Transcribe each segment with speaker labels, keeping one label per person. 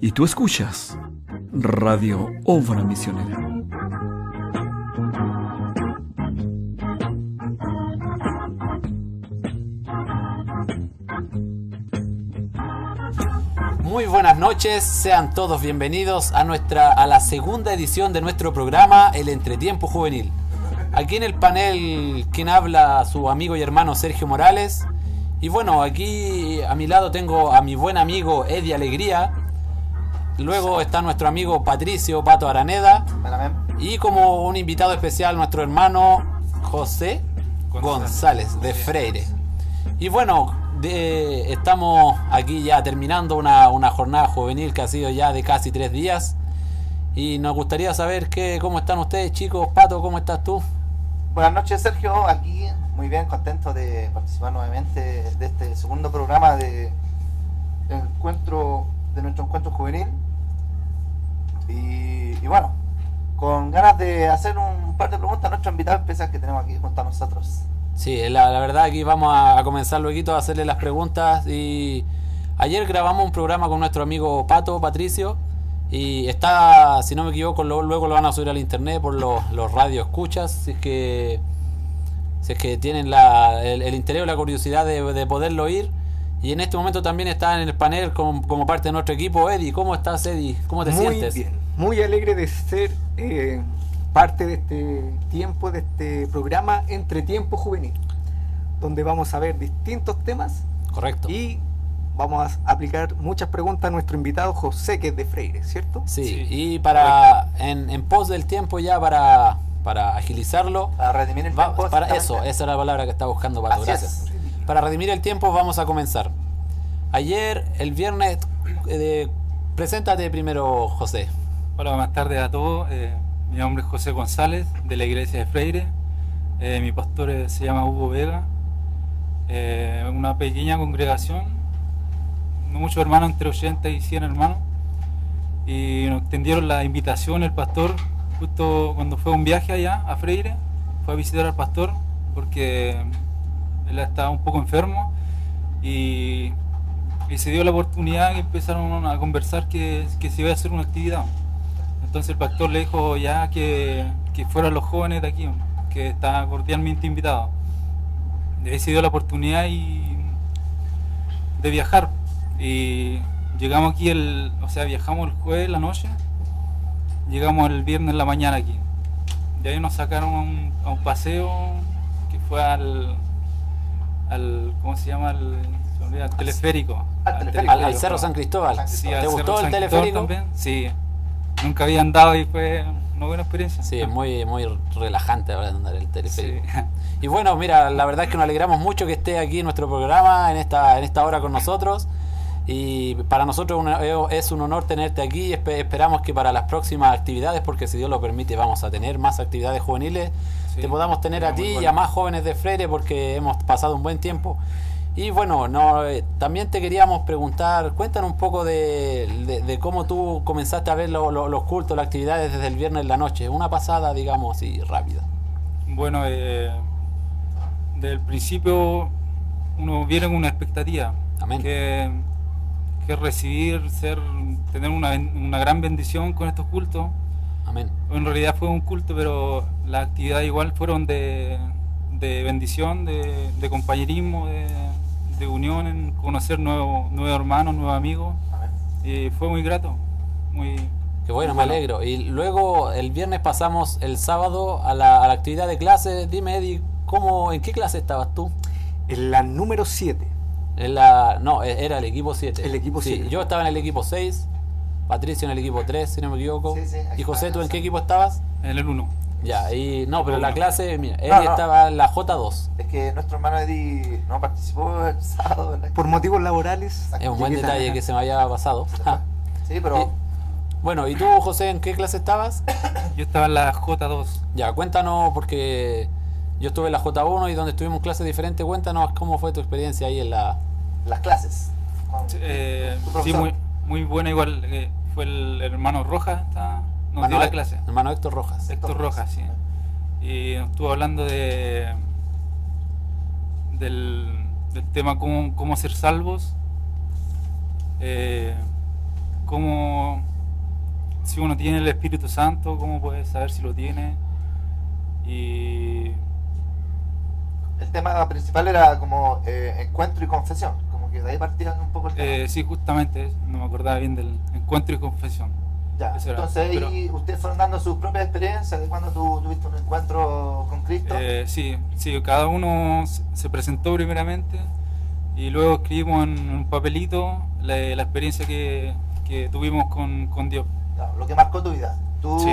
Speaker 1: Y tú escuchas Radio Obra Misionera.
Speaker 2: Muy buenas noches, sean todos bienvenidos a nuestra a la segunda edición de nuestro programa El Entretiempo Juvenil. Aquí en el panel quien habla su amigo y hermano Sergio Morales. Y bueno, aquí a mi lado tengo a mi buen amigo Eddie Alegría. Luego está nuestro amigo Patricio Pato Araneda. Y como un invitado especial nuestro hermano José González de Freire. Y bueno, de- estamos aquí ya terminando una, una jornada juvenil que ha sido ya de casi tres días. Y nos gustaría saber qué, cómo están ustedes, chicos. Pato, ¿cómo estás tú?
Speaker 3: Buenas noches, Sergio. Aquí muy bien, contento de participar nuevamente de este segundo programa de encuentro de nuestro encuentro juvenil. Y, bueno, con ganas de hacer un par de preguntas a nuestro invitado especial que tenemos aquí junto a nosotros.
Speaker 2: Sí, la, la verdad aquí vamos a, a comenzar luego a hacerle las preguntas y ayer grabamos un programa con nuestro amigo Pato, Patricio, y está, si no me equivoco, luego lo van a subir al internet por los, los radio escuchas, si es que, si es que tienen la, el, el interés o la curiosidad de, de poderlo oír. Y en este momento también está en el panel como, como parte de nuestro equipo. Eddie, ¿cómo estás Eddie? ¿Cómo te
Speaker 4: muy
Speaker 2: sientes?
Speaker 4: bien, muy alegre de ser eh, parte de este tiempo, de este programa Entre Tiempo Juvenil, donde vamos a ver distintos temas
Speaker 2: Correcto.
Speaker 4: y vamos a aplicar muchas preguntas a nuestro invitado José, que es de Freire, ¿cierto?
Speaker 2: Sí,
Speaker 5: Sí,
Speaker 2: y para en, en pos del tiempo ya para, para agilizarlo,
Speaker 3: Para redimir el
Speaker 2: va-
Speaker 3: tiempo.
Speaker 2: para eso, esa era la palabra que estaba buscando Pato,
Speaker 3: Así
Speaker 2: gracias.
Speaker 3: es.
Speaker 2: Para redimir el tiempo vamos a comenzar. Ayer, el viernes, eh, preséntate primero, José.
Speaker 5: Hola, buenas tardes a todos. Eh, mi nombre es José González, de la iglesia de Freire. Eh, mi pastor eh, se llama Hugo Vega. Una pequeña congregación, muchos hermanos, entre 80 y 100 hermanos. Y nos extendieron la invitación el pastor justo cuando fue un viaje allá a Freire. Fue a visitar al pastor porque él estaba un poco enfermo y, se dio la oportunidad que empezaron a conversar que, que se iba a hacer una actividad. Entonces el pastor le dijo ya que, que fueran los jóvenes de aquí, que estaban cordialmente invitados. Y ahí se dio la oportunidad y, de viajar. Y llegamos aquí, el, o sea, viajamos el jueves la noche, llegamos el viernes la mañana aquí. De ahí nos sacaron a un paseo que fue al, al ¿cómo se llama? Al, se me olvida, al teleférico.
Speaker 3: Al teleférico.
Speaker 2: Al, al Cerro San Cristóbal.
Speaker 5: Sí,
Speaker 3: ¿Te
Speaker 5: al
Speaker 2: ¿Te
Speaker 5: Cerro
Speaker 2: gustó el teleférico?
Speaker 5: también. Sí, nunca había andado y fue una buena experiencia.
Speaker 2: Sí, es muy, muy relajante ahora andar el teleférico.
Speaker 5: Sí.
Speaker 2: Y bueno, mira, la verdad es que nos alegramos mucho que esté aquí en nuestro programa, en esta, en esta hora con nosotros. Y para nosotros una- es un honor tenerte aquí. Espe- Esperamos que para las próximas actividades, porque si Dios lo permite, vamos a tener más actividades juveniles,
Speaker 5: Sí,
Speaker 2: te podamos tener a ti
Speaker 5: muy
Speaker 2: y
Speaker 5: bueno.
Speaker 2: a más jóvenes de Freire, porque hemos pasado un buen tiempo. Y bueno, no, eh, también te queríamos preguntar, cuéntanos un poco de, de- de cómo tú comenzaste a ver lo- lo- los cultos, las actividades desde el viernes en la noche. Una pasada, digamos así, rápida.
Speaker 5: Bueno, eh, desde el principio uno viene con una expectativa.
Speaker 2: Amén.
Speaker 5: Que, que recibir, ser, tener una, una gran bendición con estos cultos.
Speaker 2: Amén.
Speaker 5: En realidad fue un culto, pero las actividades igual fueron de, de bendición, de, de compañerismo, de, de unión, en conocer nuevos nuevos hermanos, nuevos amigos.
Speaker 3: Amén.
Speaker 5: Y fue muy grato. Muy,
Speaker 2: Qué bueno, me
Speaker 5: Bueno.
Speaker 2: alegro. Y luego el viernes pasamos el sábado a la, a la actividad de clase. Dime, Eddie, ¿cómo, ¿en qué clase estabas tú?
Speaker 4: En la número 7.
Speaker 2: En la, no, e- era el equipo 7.
Speaker 4: El equipo
Speaker 2: sí,
Speaker 4: siete.
Speaker 2: Yo estaba en el equipo 6, Patricio en el equipo 3, si no me equivoco.
Speaker 3: Sí, sí, ahí
Speaker 2: y José, ¿tú en qué equipo estabas?
Speaker 5: en el 1.
Speaker 2: Ya, y no, pero la clase, mira, Eddie
Speaker 3: No, no.
Speaker 2: estaba en la J2.
Speaker 3: Es que nuestro hermano Eddie no participó el sábado. en la
Speaker 4: Por motivos laborales.
Speaker 2: Es un buen detalle que se me había pasado.
Speaker 3: Sí, pero
Speaker 2: Y- Bueno, ¿y tú, José, en qué clase estabas?
Speaker 5: Yo estaba en la J2.
Speaker 2: Ya, cuéntanos, porque yo estuve en la J1 y donde estuvimos clases diferentes, cuéntanos cómo fue tu experiencia ahí en la...
Speaker 3: las clases. con-
Speaker 5: Eh,
Speaker 3: tu
Speaker 5: sí,
Speaker 3: profesor.
Speaker 5: muy, muy buena igual. eh, fue el hermano Rojas, está- nos dio la clase.
Speaker 2: Hermano Héctor Rojas.
Speaker 5: Héctor Rojas, sí. Y nos estuvo hablando de del, del tema cómo, cómo ser salvos. Eh, cómo, si uno tiene el Espíritu Santo, cómo puede saber si lo tiene. Y
Speaker 3: El tema principal era como eh, encuentro y confesión, de ahí un poco el tema.
Speaker 5: eh, sí, justamente, no me acordaba bien del encuentro y confesión.
Speaker 3: ya, entonces ahí
Speaker 5: pero-
Speaker 3: ustedes fueron dando sus propias experiencias de cuando tú tuviste un encuentro con Cristo.
Speaker 5: Eh, sí, sí, cada uno se- se presentó primeramente y luego escribimos en un papelito la, la experiencia que, que tuvimos con, con Dios.
Speaker 3: Lo que marcó tu vida. Tú,
Speaker 5: Sí.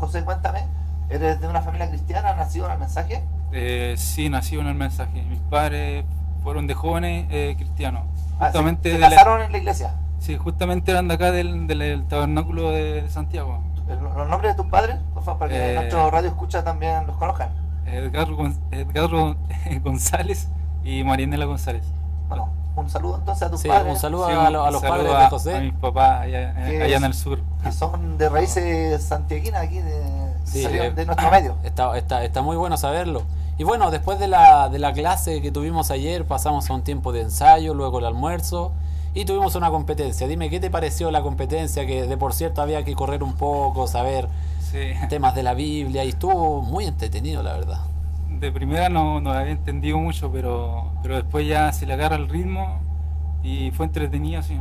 Speaker 3: José, cuéntame, ¿eres de una familia cristiana, nacido en el mensaje?
Speaker 5: Eh, sí, nací en el mensaje. Mis padres fueron de jóvenes eh, cristianos.
Speaker 3: Ah, ¿se-
Speaker 5: Justamente,
Speaker 3: ¿Se,
Speaker 5: de la-
Speaker 3: casaron en la iglesia?
Speaker 5: sí, justamente eran de acá del, del- del tabernáculo de, Santiago.
Speaker 3: El- ¿Los nombres de tus padres? Por favor, para que
Speaker 5: Eh,
Speaker 3: nuestro radio escucha también los conozcan.
Speaker 5: Edgardo, Edgardo González y Marianela González.
Speaker 3: Bueno, un saludo entonces a tus
Speaker 2: Sí,
Speaker 3: padres.
Speaker 2: un saludo
Speaker 5: Sí,
Speaker 2: a, lo- a los
Speaker 5: saludo
Speaker 2: padres
Speaker 5: a-
Speaker 2: de
Speaker 5: A
Speaker 2: José.
Speaker 5: mis papás allá,
Speaker 3: ¿Qué
Speaker 5: allá en el sur.
Speaker 3: que son de raíces santiaguinas aquí, de,
Speaker 2: Sí,
Speaker 3: salieron
Speaker 2: eh,
Speaker 3: de nuestro medio.
Speaker 2: Está, está, está muy bueno saberlo. Y bueno, después de la, de la clase que tuvimos ayer, pasamos a un tiempo de ensayo, luego el almuerzo y tuvimos una competencia. Dime, ¿qué te pareció la competencia? Que de por cierto había que correr un poco, saber
Speaker 5: Sí.
Speaker 2: temas de la Biblia y estuvo muy entretenido, la verdad.
Speaker 5: De primera no, no había entendido mucho, pero, pero después ya se le agarra el ritmo y fue entretenido, sí.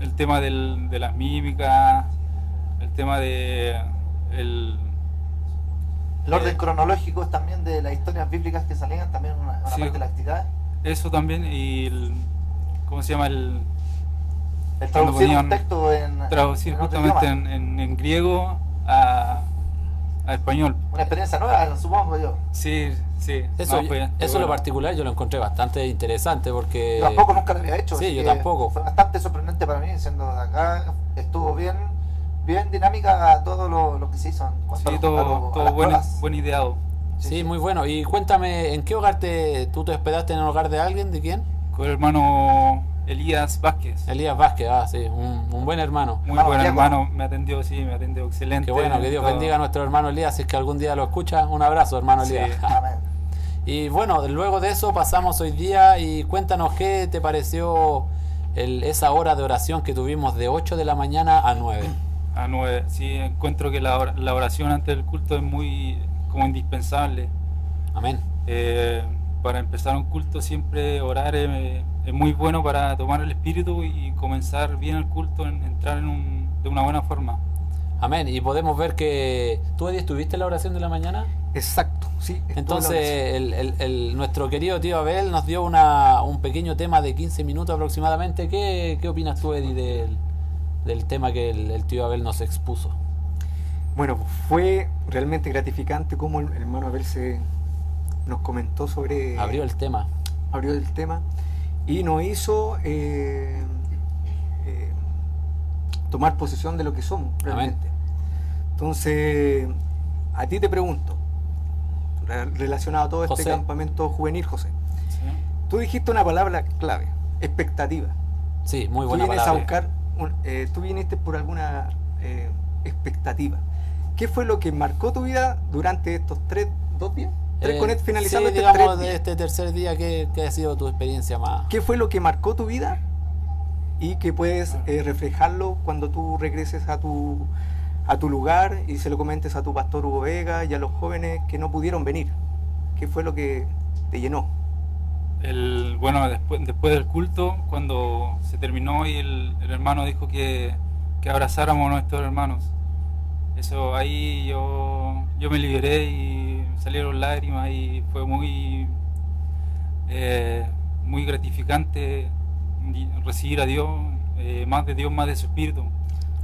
Speaker 5: El tema del- de las mímicas, el tema de el,
Speaker 3: El orden
Speaker 5: eh,
Speaker 3: cronológico también de las historias bíblicas que salían, también una, una
Speaker 5: Sí.
Speaker 3: parte de la actividad.
Speaker 5: eso también y el, ¿cómo se llama? El
Speaker 3: El traducir un
Speaker 5: ponían-
Speaker 3: texto en,
Speaker 5: traducir
Speaker 3: en
Speaker 5: justamente en, en- en griego a, a español.
Speaker 3: Una experiencia nueva, supongo yo.
Speaker 5: Sí, sí.
Speaker 2: Eso,
Speaker 5: no, fue- fue
Speaker 2: eso en lo
Speaker 5: bueno.
Speaker 2: particular yo lo encontré bastante interesante porque...
Speaker 3: Yo tampoco nunca lo había hecho.
Speaker 2: sí, yo tampoco.
Speaker 3: Fue bastante sorprendente para mí, siendo de acá. Estuvo bien bien dinámica todo lo, lo que se hizo. en a
Speaker 5: Sí, todo,
Speaker 3: a a
Speaker 5: todo buen, ideado.
Speaker 2: Sí, muy bueno. Y cuéntame, ¿en qué hogar te, tú te hospedaste en el hogar de alguien? ¿De quién?
Speaker 5: Con el hermano Elías Vázquez.
Speaker 2: Elías Vázquez, ah, sí, un, un buen hermano.
Speaker 5: Muy
Speaker 3: Hermano
Speaker 5: buen
Speaker 3: Diego.
Speaker 5: hermano, me atendió, sí, me atendió excelente.
Speaker 2: Qué bueno, que Dios
Speaker 5: todo.
Speaker 2: bendiga a nuestro hermano Elías, si es que algún día lo escucha. Un abrazo, hermano
Speaker 5: Sí.
Speaker 2: Elías.
Speaker 3: Amén.
Speaker 2: Y bueno, luego de eso pasamos hoy día y cuéntanos qué te pareció el- esa hora de oración que tuvimos de 8 de la mañana a 9.
Speaker 5: A nueve. Sí, encuentro que la, or- la oración antes del culto es muy como indispensable.
Speaker 2: Amén.
Speaker 5: Eh, para empezar un culto siempre orar es, es muy bueno para tomar el espíritu y comenzar bien el culto, en- entrar en un- de una buena forma.
Speaker 2: Amén. Y podemos ver que tú, Eddie, estuviste en la oración de la mañana.
Speaker 4: Exacto, sí.
Speaker 2: Entonces, el, el- el- nuestro querido tío Abel nos dio una, un pequeño tema de 15 minutos aproximadamente. ¿Qué, qué opinas tú, Eddie, del, del tema que el, el tío Abel nos expuso?
Speaker 4: Bueno, fue realmente gratificante como el hermano Abel se nos comentó sobre...
Speaker 2: Abrió el tema.
Speaker 4: abrió el tema y nos hizo eh, eh, tomar posesión de lo que somos realmente. Entonces, a ti te pregunto, re- relacionado a todo este campamento juvenil, José,
Speaker 5: ¿sí?
Speaker 4: tú dijiste una palabra clave, expectativa.
Speaker 2: Sí, muy
Speaker 4: Tú
Speaker 2: buena
Speaker 4: vienes
Speaker 2: palabra.
Speaker 4: a buscar, un- eh, tú viniste por alguna eh, expectativa. ¿Qué fue lo que marcó tu vida durante estos tres, dos días? Tres
Speaker 2: Eh,
Speaker 4: con este- finalizando
Speaker 2: sí,
Speaker 4: estos
Speaker 2: digamos,
Speaker 4: tres días.
Speaker 2: este tercer día, ¿qué, qué ha sido tu experiencia más?
Speaker 4: ¿Qué fue lo que marcó tu vida y que puedes eh, reflejarlo cuando tú regreses a tu, a tu lugar y se lo comentes a tu pastor Hugo Vega y a los jóvenes que no pudieron venir? ¿Qué fue lo que te llenó?
Speaker 5: El, bueno, después, después del culto, cuando se terminó y el, el hermano dijo que, que abrazáramos a nuestros hermanos, eso ahí yo, yo me liberé y salieron lágrimas y fue muy, eh, muy gratificante recibir a Dios, eh, más de Dios, más de su espíritu.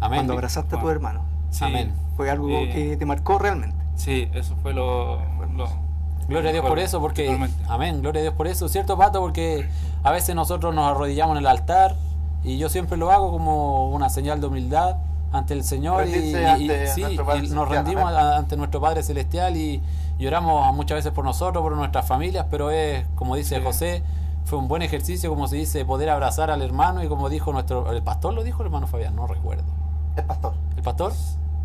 Speaker 2: Amén.
Speaker 4: Cuando abrazaste a tu hermano.
Speaker 5: Sí,
Speaker 2: Amén.
Speaker 4: Fue algo
Speaker 5: Eh,
Speaker 4: que te marcó realmente.
Speaker 5: Sí, eso fue lo... lo-
Speaker 2: Gloria a Dios por eso, porque.
Speaker 5: Totalmente.
Speaker 2: Amén, gloria a Dios por eso, ¿cierto, Pato? Porque a veces nosotros nos arrodillamos en el altar y yo siempre lo hago como una señal de humildad ante el Señor y,
Speaker 3: Rendirse
Speaker 2: y-
Speaker 3: ante
Speaker 2: sí, y nos rendimos a- ante nuestro Padre Celestial y lloramos muchas veces por nosotros, por nuestras familias, pero es, como dice
Speaker 5: Sí.
Speaker 2: José, fue un buen ejercicio, como se dice, poder abrazar al hermano y como dijo nuestro, el pastor lo dijo, el hermano Fabián, no recuerdo.
Speaker 3: Es pastor.
Speaker 2: ¿El pastor?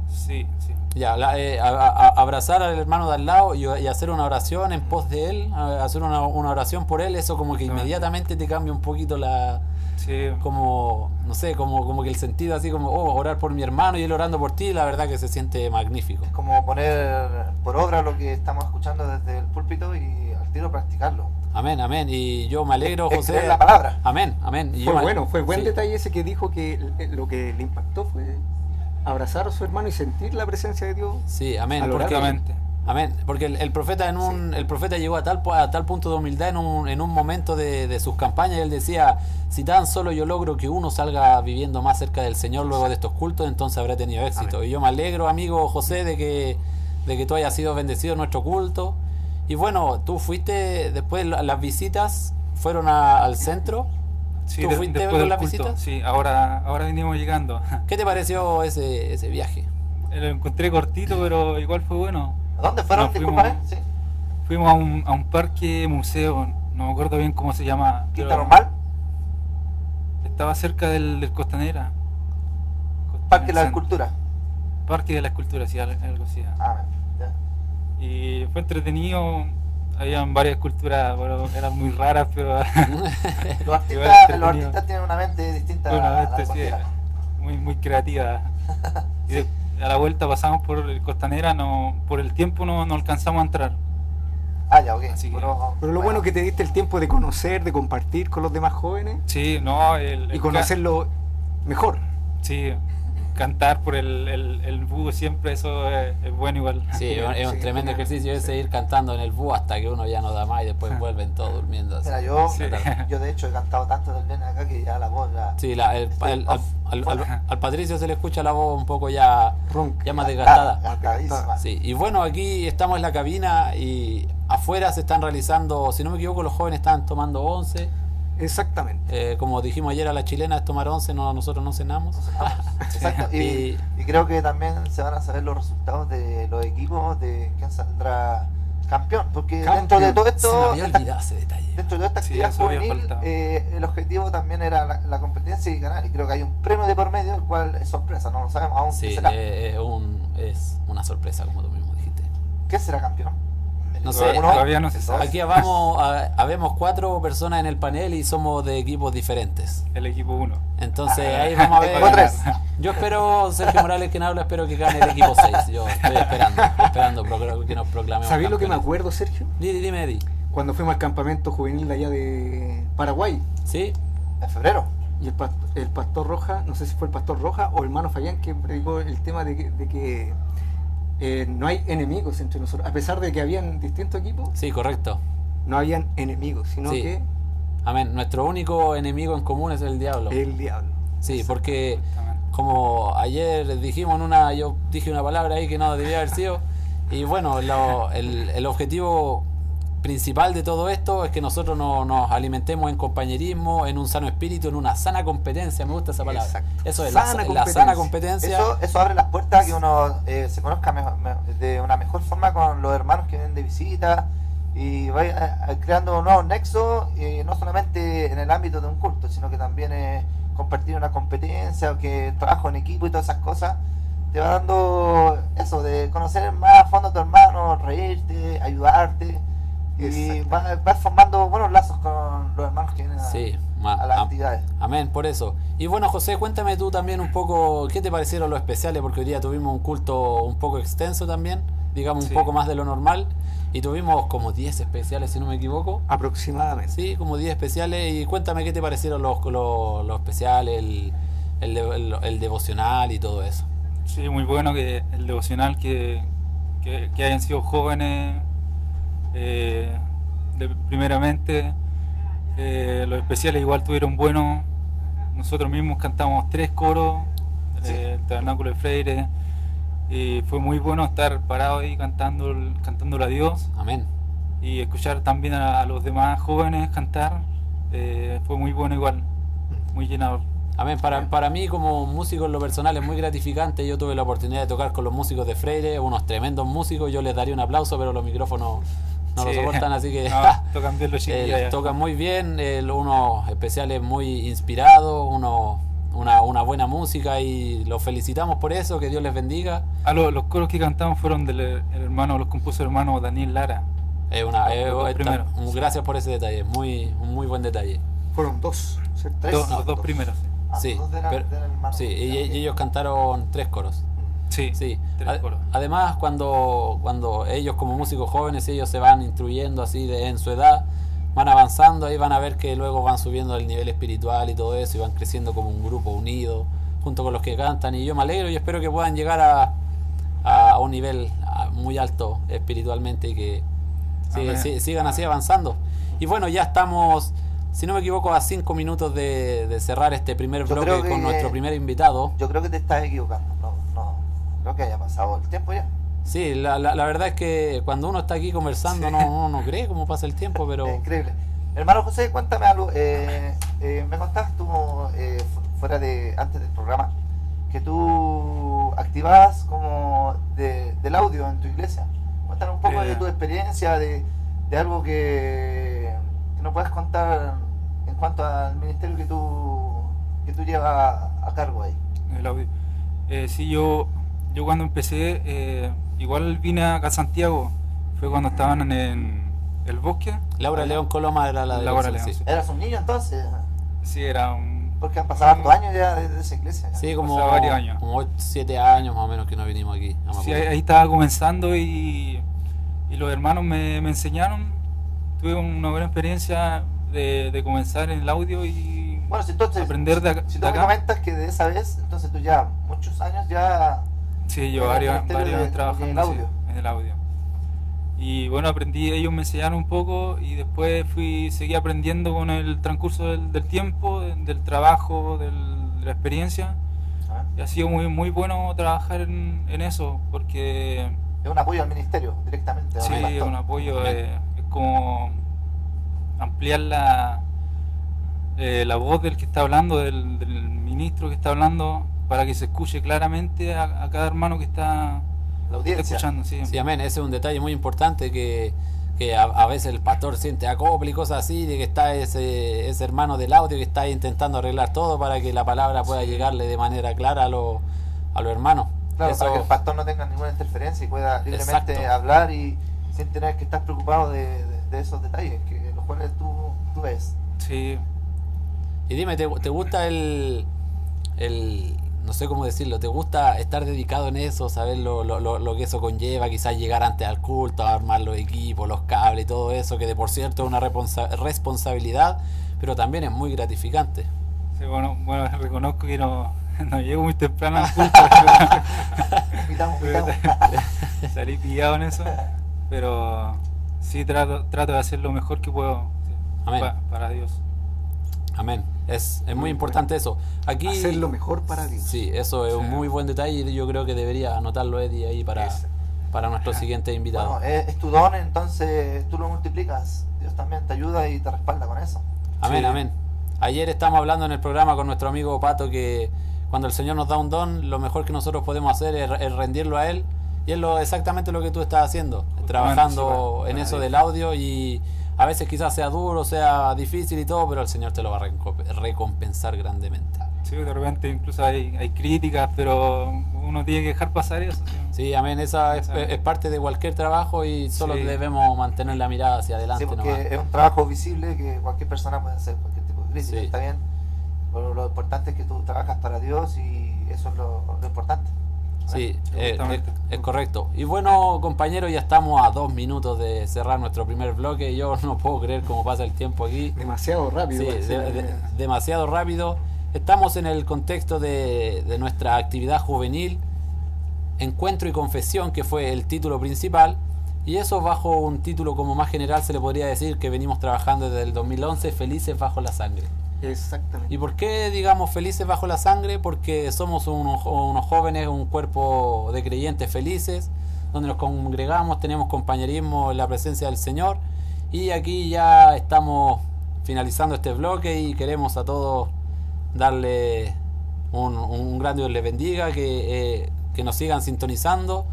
Speaker 5: Sí, sí.
Speaker 2: Ya, la- eh, a- a- abrazar al hermano de al lado y, y hacer una oración en pos de él, hacer una, una oración por él, eso como que inmediatamente te cambia un poquito la,
Speaker 5: Sí.
Speaker 2: como, no sé, como, como que el sentido así como, oh, orar por mi hermano y él orando por ti, la verdad que se siente magnífico.
Speaker 3: Es como poner por obra lo que estamos escuchando desde el púlpito y al tiro practicarlo.
Speaker 2: Amén, amén. Y yo me alegro,
Speaker 3: Es
Speaker 2: José.
Speaker 3: creer la palabra.
Speaker 2: Amén, amén. Y yo
Speaker 4: Fue
Speaker 2: me-
Speaker 4: bueno, fue buen
Speaker 2: sí.
Speaker 4: detalle ese que dijo que l- lo que le impactó fue abrazar a su hermano y sentir la presencia de Dios.
Speaker 2: Sí, amén. Porque, amén. Porque el, el profeta en un, el profeta llegó a tal, a tal punto de humildad en un, en un momento de, de sus campañas. Él decía, si tan solo yo logro que uno salga viviendo más cerca del Señor luego de estos cultos, entonces habrá tenido éxito. Y yo me alegro, amigo José, de que, de que tú hayas sido bendecido en nuestro culto. Y bueno, tú fuiste, después la- las visitas fueron a- al centro.
Speaker 5: Sí,
Speaker 2: ¿Tú
Speaker 5: de-
Speaker 2: fuiste
Speaker 5: después
Speaker 2: con
Speaker 5: del
Speaker 2: la
Speaker 5: culto.
Speaker 2: visita?
Speaker 5: Sí, ahora, ahora venimos llegando.
Speaker 2: ¿Qué te pareció ese, ese viaje?
Speaker 5: Lo encontré cortito, pero igual fue bueno.
Speaker 3: ¿A dónde fueron?
Speaker 5: Fuimos-
Speaker 3: ¿eh? Sí.
Speaker 5: Fuimos a un, a un parque museo, no me acuerdo bien cómo se llama.
Speaker 3: Quinta Normal,
Speaker 5: Estaba cerca del, del Costanera.
Speaker 3: Parque de la. Escultura.
Speaker 5: Parque de la Escultura, sí, al- algo así.
Speaker 3: Ah, ya.
Speaker 5: Y fue entretenido. Habían varias esculturas, bueno, eran muy raras, pero
Speaker 3: Los artistas, los
Speaker 5: entretenido.
Speaker 3: artistas tienen una mente distinta
Speaker 5: Bueno,
Speaker 3: a la
Speaker 5: este
Speaker 3: de
Speaker 5: sí, muy, muy creativa. Y de- a la vuelta pasamos por el Costanera, no, por el tiempo no, no alcanzamos a entrar.
Speaker 3: Ah, ya, ok.
Speaker 5: Así que-
Speaker 4: Pero lo bueno que te diste el tiempo de conocer, de compartir con los demás jóvenes
Speaker 5: Sí, no, el,
Speaker 4: y
Speaker 5: el
Speaker 4: conocerlo mejor.
Speaker 5: Sí, cantar por el, el, el búho siempre, eso es, es bueno igual.
Speaker 2: Sí, es un- es un
Speaker 4: Sí,
Speaker 2: tremendo ejercicio ese ir cantando en el bus hasta que uno ya no da más y después vuelven todos durmiendo así.
Speaker 3: Mira, yo,
Speaker 5: Sí.
Speaker 3: yo de hecho he cantado tanto bien acá que ya la voz ya...
Speaker 2: Sí, la- el- al, al- al- al Patricio se le escucha la voz un poco ya, ya más
Speaker 3: Ah,
Speaker 2: desgastada. Sí, y bueno, aquí estamos en la cabina y afuera se están realizando, si no me equivoco, los jóvenes están tomando once.
Speaker 4: Exactamente.
Speaker 2: Eh, como dijimos ayer a la chilena, es tomar once, no, nosotros no cenamos.
Speaker 3: Exacto. Y,
Speaker 2: Y-
Speaker 3: y creo que también se van a saber los resultados de los equipos de quién saldrá campeón. Porque
Speaker 4: Campeón.
Speaker 3: dentro de todo
Speaker 2: Se me
Speaker 3: esto,
Speaker 2: había
Speaker 3: esta-
Speaker 2: olvidado ese detalle.
Speaker 3: dentro de esta
Speaker 5: Sí,
Speaker 3: actividad
Speaker 5: había
Speaker 3: juvenil, eh, el objetivo también era la, la competencia y ganar. Y creo que hay un premio de por medio, el cual es sorpresa, no lo sabemos aún.
Speaker 2: Sí,
Speaker 3: ¿Qué será?
Speaker 2: eh, es, un- es una sorpresa, como tú mismo dijiste.
Speaker 3: ¿Qué será campeón?
Speaker 2: No
Speaker 3: ¿El
Speaker 2: sé,
Speaker 3: uno?
Speaker 5: todavía no se
Speaker 3: ¿El
Speaker 5: sabe.
Speaker 2: Aquí habamos, a- habemos cuatro personas en el panel y somos de equipos diferentes.
Speaker 5: El equipo 1.
Speaker 2: Entonces
Speaker 3: Ah,
Speaker 2: ahí vamos a ver.
Speaker 3: equipo tres.
Speaker 2: Yo espero, Sergio Morales, quien habla, espero que gane el equipo 6. Yo estoy esperando, esperando que nos proclamemos.
Speaker 4: ¿Sabéis lo que me acuerdo, Sergio?
Speaker 2: Dime, dime, Eddie.
Speaker 4: Cuando fuimos al campamento juvenil de allá de Paraguay
Speaker 2: ¿Sí?
Speaker 3: En febrero.
Speaker 4: y el, el pastor Roja, no sé si fue el pastor Roja o el hermano Fayán que predicó el tema de que, de que, eh, no hay enemigos entre nosotros. A pesar de que habían distintos equipos,
Speaker 2: Sí, correcto.
Speaker 4: no habían enemigos, sino
Speaker 2: Sí.
Speaker 4: que
Speaker 2: Amén. Nuestro único enemigo en común es el diablo.
Speaker 4: el diablo.
Speaker 2: Sí, porque como ayer dijimos en una, yo dije una palabra ahí que no debía haber sido, y bueno, lo- el, el objetivo principal de todo esto es que nosotros no- nos alimentemos en compañerismo, en un sano espíritu, en una sana competencia, me gusta esa palabra.
Speaker 4: Exacto.
Speaker 2: Eso es, la,
Speaker 4: Sana
Speaker 2: la
Speaker 4: competencia.
Speaker 2: sana competencia.
Speaker 3: Eso, eso abre las puertas a que uno eh, se conozca mejor- me- de una mejor forma con los hermanos que vienen de visita y vaya eh, creando nuevos nexos, eh, no solamente en el ámbito de un culto, sino que también eh, compartir una competencia o que trabajo en equipo y todas esas cosas. Te va dando eso, de conocer más a fondo a tu hermano, reírte, ayudarte y vas, vas formando buenos lazos con los hermanos que vienen a,
Speaker 2: Sí, ma-
Speaker 3: a las
Speaker 2: am-
Speaker 3: actividades.
Speaker 2: Amén, por eso. Y bueno, José, cuéntame tú también un poco, ¿qué te parecieron los especiales? Porque hoy día tuvimos un culto un poco extenso también, digamos un
Speaker 5: Sí.
Speaker 2: poco más de lo normal, y tuvimos como 10 especiales, si no me equivoco.
Speaker 4: Aproximadamente.
Speaker 2: Sí, como 10 especiales. Y cuéntame qué te parecieron los, los, los especiales, el, el, de- el- el devocional y todo eso.
Speaker 5: Sí, muy bueno que el devocional que, que, que hayan sido jóvenes, eh, de- primeramente, eh, los especiales igual tuvieron bueno. Nosotros mismos cantamos tres coros,
Speaker 3: Sí.
Speaker 5: eh, el Tabernáculo de Freire, y fue muy bueno estar parado ahí cantando, cantándole a Dios
Speaker 2: Amén.
Speaker 5: y escuchar también a, a los demás jóvenes cantar. eh, fue muy bueno igual, muy llenador.
Speaker 2: Amén. Para, para mí, como músico en lo personal, es muy gratificante. Yo tuve la oportunidad de tocar con los músicos de Freire, unos tremendos músicos. Yo les daría un aplauso, pero los micrófonos no lo soportan, así que.
Speaker 5: No, tocan bien los
Speaker 2: Eh, tocan muy bien, eh, unos especiales muy inspirados, unos- una, una buena música y los felicitamos por eso, que Dios les bendiga.
Speaker 5: Ah, lo- los coros que cantamos fueron del el hermano, los compuso el hermano Daniel Lara.
Speaker 2: Es una, esta- un- gracias por ese detalle, muy, un muy buen detalle.
Speaker 4: Fueron dos, ¿cierto?
Speaker 3: Tres.
Speaker 5: Do-
Speaker 3: no,
Speaker 5: los dos
Speaker 3: dos.
Speaker 5: primeros, sí.
Speaker 3: Ah,
Speaker 2: Sí,
Speaker 3: dos de la-
Speaker 2: pero-
Speaker 3: de la hermana.
Speaker 2: sí, y, ellos cantaron tres coros.
Speaker 5: Sí,
Speaker 2: Sí. Ad-. Además, cuando, cuando ellos como músicos jóvenes, ellos se van instruyendo así de, en su edad, van avanzando, ahí van a ver que luego van subiendo el nivel espiritual y todo eso, y van creciendo como un grupo unido, junto con los que cantan. Y yo me alegro y espero que puedan llegar a, a un nivel ah, muy alto espiritualmente y que sí,
Speaker 5: Amén.
Speaker 2: sí, sigan así avanzando. Y bueno, ya estamos, si no me equivoco, a cinco minutos de, de cerrar este primer bloque con nuestro primer invitado.
Speaker 3: Yo creo que te estás equivocando. No, no. Creo que haya pasado el tiempo ya.
Speaker 2: Sí, la, la, la verdad es que cuando uno está aquí conversando
Speaker 3: Sí.
Speaker 2: no, uno no cree cómo pasa el tiempo, pero
Speaker 3: Es increíble. Hermano José, cuéntame algo. Eh, eh, me contabas tú, eh, fu- fuera de, antes del programa, que tú activabas como de- del audio en tu iglesia. Cuéntanos un poco
Speaker 5: Eh.
Speaker 3: de tu experiencia, de, de algo que, que nos puedes contar en cuanto al ministerio que tú, que tú llevas a cargo ahí.
Speaker 5: el audio. Eh, sí, yo, yo cuando empecé, eh, igual vine acá a Santiago, fue cuando estaban en, en el bosque.
Speaker 2: Laura León Coloma era la de
Speaker 5: Laura León,
Speaker 2: sí.
Speaker 5: sí.
Speaker 3: ¿Eras un niño entonces?
Speaker 5: Sí, era un...
Speaker 3: Porque han pasado hartos años ya desde esa iglesia.
Speaker 2: Sí, como,
Speaker 5: Pasaba varios años.
Speaker 2: como 7 años más o menos que no vinimos aquí. no me
Speaker 5: Sí, ahí, estaba comenzando y, y los hermanos me, me enseñaron. Tuve una buena experiencia de, de comenzar en el audio y
Speaker 3: Bueno, si entonces,
Speaker 5: aprender de,
Speaker 3: si
Speaker 5: de
Speaker 3: tú me
Speaker 5: acá.
Speaker 3: comentas que de esa vez, entonces tú ya muchos años ya
Speaker 5: Sí, yo varios, varios
Speaker 3: de-
Speaker 5: trabajando
Speaker 3: en el
Speaker 5: sí,
Speaker 3: audio.
Speaker 5: en el audio. Y bueno, aprendí, ellos me enseñaron un poco y después fui, seguí aprendiendo con el transcurso del, del tiempo, del, trabajo, del- de la experiencia.
Speaker 3: ¿ah?
Speaker 5: Y ha sido muy, muy bueno trabajar en, en eso, porque
Speaker 3: es un apoyo al ministerio directamente.
Speaker 5: sí, es un apoyo, eh, es como ampliar la, eh, la voz del que está hablando, del, del ministro que está hablando, para que se escuche claramente a, a cada hermano que está,
Speaker 3: La
Speaker 5: está
Speaker 3: audiencia.
Speaker 5: escuchando. Sí.
Speaker 2: Sí, amén. Ese es un detalle muy importante que, que a, a veces el pastor siente acople y cosas así, de que está ese, ese hermano del audio que está intentando arreglar todo para que la palabra pueda llegarle de manera clara a, los a los hermanos.
Speaker 3: Claro,
Speaker 2: Eso-
Speaker 3: para que el pastor no tenga ninguna interferencia y pueda libremente
Speaker 2: Exacto.
Speaker 3: hablar y sin tener que estar preocupado de, de- de esos detalles, que los cuales tú, tú ves.
Speaker 5: Sí,
Speaker 2: Y dime, ¿te, te gusta el, el, no sé cómo decirlo, te gusta estar dedicado en eso, saber lo, lo, lo, lo que eso conlleva, quizás llegar antes al culto, armar los equipos, los cables y todo eso, que de por cierto es una responsa- responsabilidad, pero también es muy gratificante.
Speaker 5: sí, bueno, bueno, reconozco que no, no llego muy temprano al culto. Salí pillado en eso, pero sí trato, trato de hacer lo mejor que puedo sí,
Speaker 2: Amén.
Speaker 5: pa- para Dios.
Speaker 2: Amén. Es, es muy importante eso. Aquí,
Speaker 4: Hacer lo mejor para Dios.
Speaker 2: Sí, eso es un muy buen detalle y yo creo que debería anotarlo Eddie ahí para, para nuestro siguiente invitado.
Speaker 3: Bueno, es, es tu don, entonces tú lo multiplicas. Dios también te ayuda y te respalda con eso.
Speaker 2: Amén,
Speaker 5: Sí.
Speaker 2: amén. Ayer estamos hablando en el programa con nuestro amigo Pato que cuando el Señor nos da un don, lo mejor que nosotros podemos hacer es, es rendirlo a Él. Y es lo, exactamente lo que tú estás haciendo, trabajando
Speaker 5: sí,
Speaker 2: en eso del audio y a veces quizás sea duro, sea difícil y todo, pero el Señor te lo va a recomp- recompensar grandemente.
Speaker 5: Sí, de repente incluso hay, hay críticas, pero uno tiene que dejar pasar eso. sí.
Speaker 2: Sí, amén. Esa es, es parte de cualquier trabajo y solo
Speaker 5: Sí.
Speaker 2: debemos mantener la mirada hacia adelante.
Speaker 3: Sí, porque
Speaker 2: nomás.
Speaker 3: es un trabajo visible que cualquier persona puede hacer cualquier tipo de crítica.
Speaker 2: Sí.
Speaker 3: Está bien. Pero lo importante es que tú trabajas para Dios y eso es lo, lo importante.
Speaker 2: Sí, eh,
Speaker 5: justamente.
Speaker 2: es, correcto. Y bueno, compañeros, ya estamos a dos minutos de cerrar nuestro primer bloque. Yo no puedo creer cómo pasa el tiempo aquí.
Speaker 4: Demasiado rápido.
Speaker 2: Sí, de- de- demasiado rápido. Estamos en el contexto de, de nuestra actividad juvenil, Encuentro y Confesión, que fue el título principal. Y eso bajo un título como más general se le podría decir que venimos trabajando desde el 2011, Felices bajo la sangre.
Speaker 4: Exactamente.
Speaker 2: ¿Y por qué digamos felices bajo la sangre? Porque somos unos, unos jóvenes, un cuerpo de creyentes felices, donde nos congregamos, tenemos compañerismo en la presencia del Señor. Y aquí ya estamos finalizando este bloque y queremos a todos darle un, un gran Dios les bendiga, que, eh, que nos sigan sintonizando.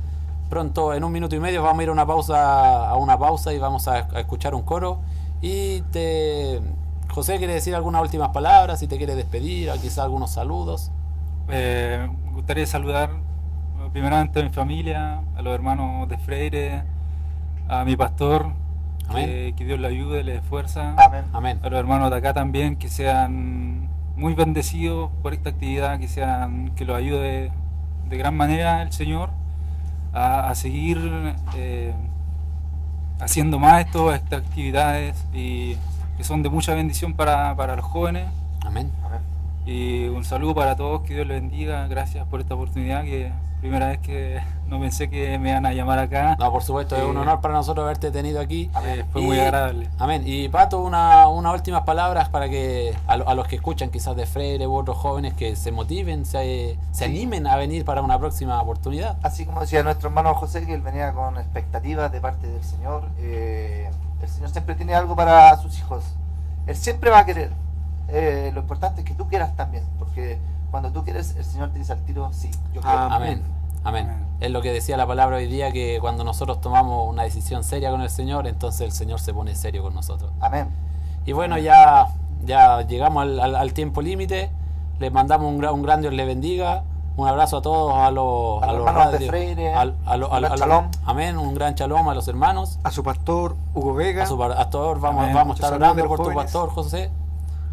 Speaker 2: Pronto, en un minuto y medio, vamos a ir a una pausa, a una pausa y vamos a escuchar un coro. Y te, José quiere decir algunas últimas palabras, si te quiere despedir, o quizá algunos saludos.
Speaker 5: Eh, me gustaría saludar eh, primeramente a mi familia, a los hermanos de Freire, a mi pastor,
Speaker 2: Amén.
Speaker 6: Que, que Dios le ayude, le esfuerza.
Speaker 3: Amén.
Speaker 2: Amén.
Speaker 6: A los hermanos de acá también, que sean muy bendecidos por esta actividad, que sean que los ayude de gran manera el Señor a, a seguir eh, haciendo más esto, estas actividades y que son de mucha bendición para, para los jóvenes.
Speaker 2: Amén.
Speaker 3: Amén.
Speaker 6: Y un saludo para todos, que Dios les bendiga, gracias por esta oportunidad, que primera vez que no pensé que me iban a llamar acá.
Speaker 2: No, por supuesto, es un
Speaker 6: Eh,
Speaker 2: honor para nosotros haberte tenido aquí.
Speaker 6: Eh, fue
Speaker 2: Y-
Speaker 6: muy agradable.
Speaker 2: Amén. Y Pato, una, unas últimas palabras para que a, a los que escuchan quizás de Freire u otros jóvenes que se motiven, se, se animen a venir para una próxima oportunidad.
Speaker 3: Así como decía nuestro hermano José, que él venía con expectativas de parte del Señor. eh, el Señor siempre tiene algo para sus hijos. Él siempre va a querer. Eh, lo importante es que tú quieras también, porque cuando tú quieres, el Señor te dice al tiro, sí, yo quiero.
Speaker 4: Amén.
Speaker 2: Amén. Amén. Es lo que decía la palabra hoy día, que cuando nosotros tomamos una decisión seria con el Señor, entonces el Señor se pone serio con nosotros.
Speaker 3: Amén.
Speaker 2: Y bueno, ya, ya llegamos al, al- al tiempo límite. Les mandamos un, un gran Dios le bendiga. Un abrazo a todos, a los,
Speaker 3: A los hermanos de Freire,
Speaker 2: al- a lo- a lo- a lo- amén, un gran shalom a los hermanos.
Speaker 4: A su pastor Hugo Vega.
Speaker 2: A su pastor, vamos,
Speaker 6: Amén.
Speaker 2: vamos a estar orando por
Speaker 4: los
Speaker 2: tu
Speaker 4: jóvenes.
Speaker 2: pastor, José.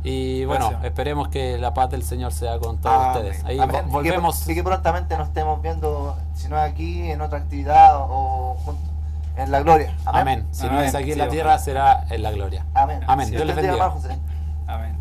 Speaker 2: Y bueno,
Speaker 6: Gracias.
Speaker 2: esperemos que la paz del Señor sea con todos
Speaker 4: Amén.
Speaker 2: ustedes. Ahí
Speaker 3: Amén.
Speaker 2: vo-
Speaker 3: Y que-
Speaker 2: volvemos.
Speaker 3: Y que, prontamente nos estemos viendo, si no es aquí, en otra actividad o junto, en la gloria. Amén.
Speaker 2: Amén. Si no es aquí en la tierra, será en la gloria.
Speaker 3: Amén.
Speaker 2: Amén.
Speaker 3: Dios
Speaker 2: Dios les
Speaker 3: bendiga.
Speaker 6: Amén.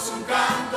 Speaker 7: Somos um canto.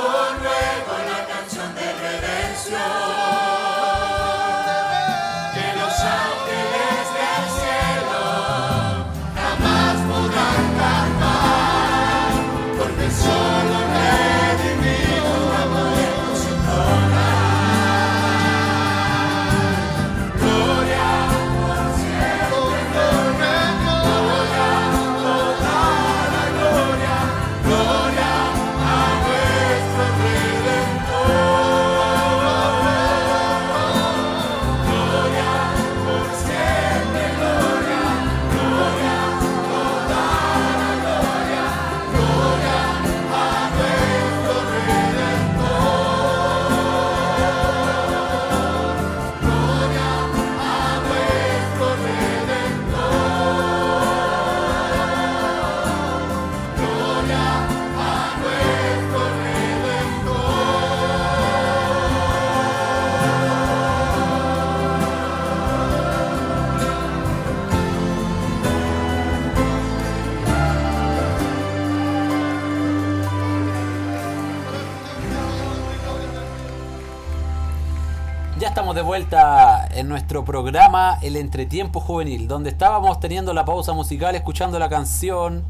Speaker 2: Vuelta en nuestro programa El Entretiempo Juvenil, donde estábamos teniendo la pausa musical escuchando la canción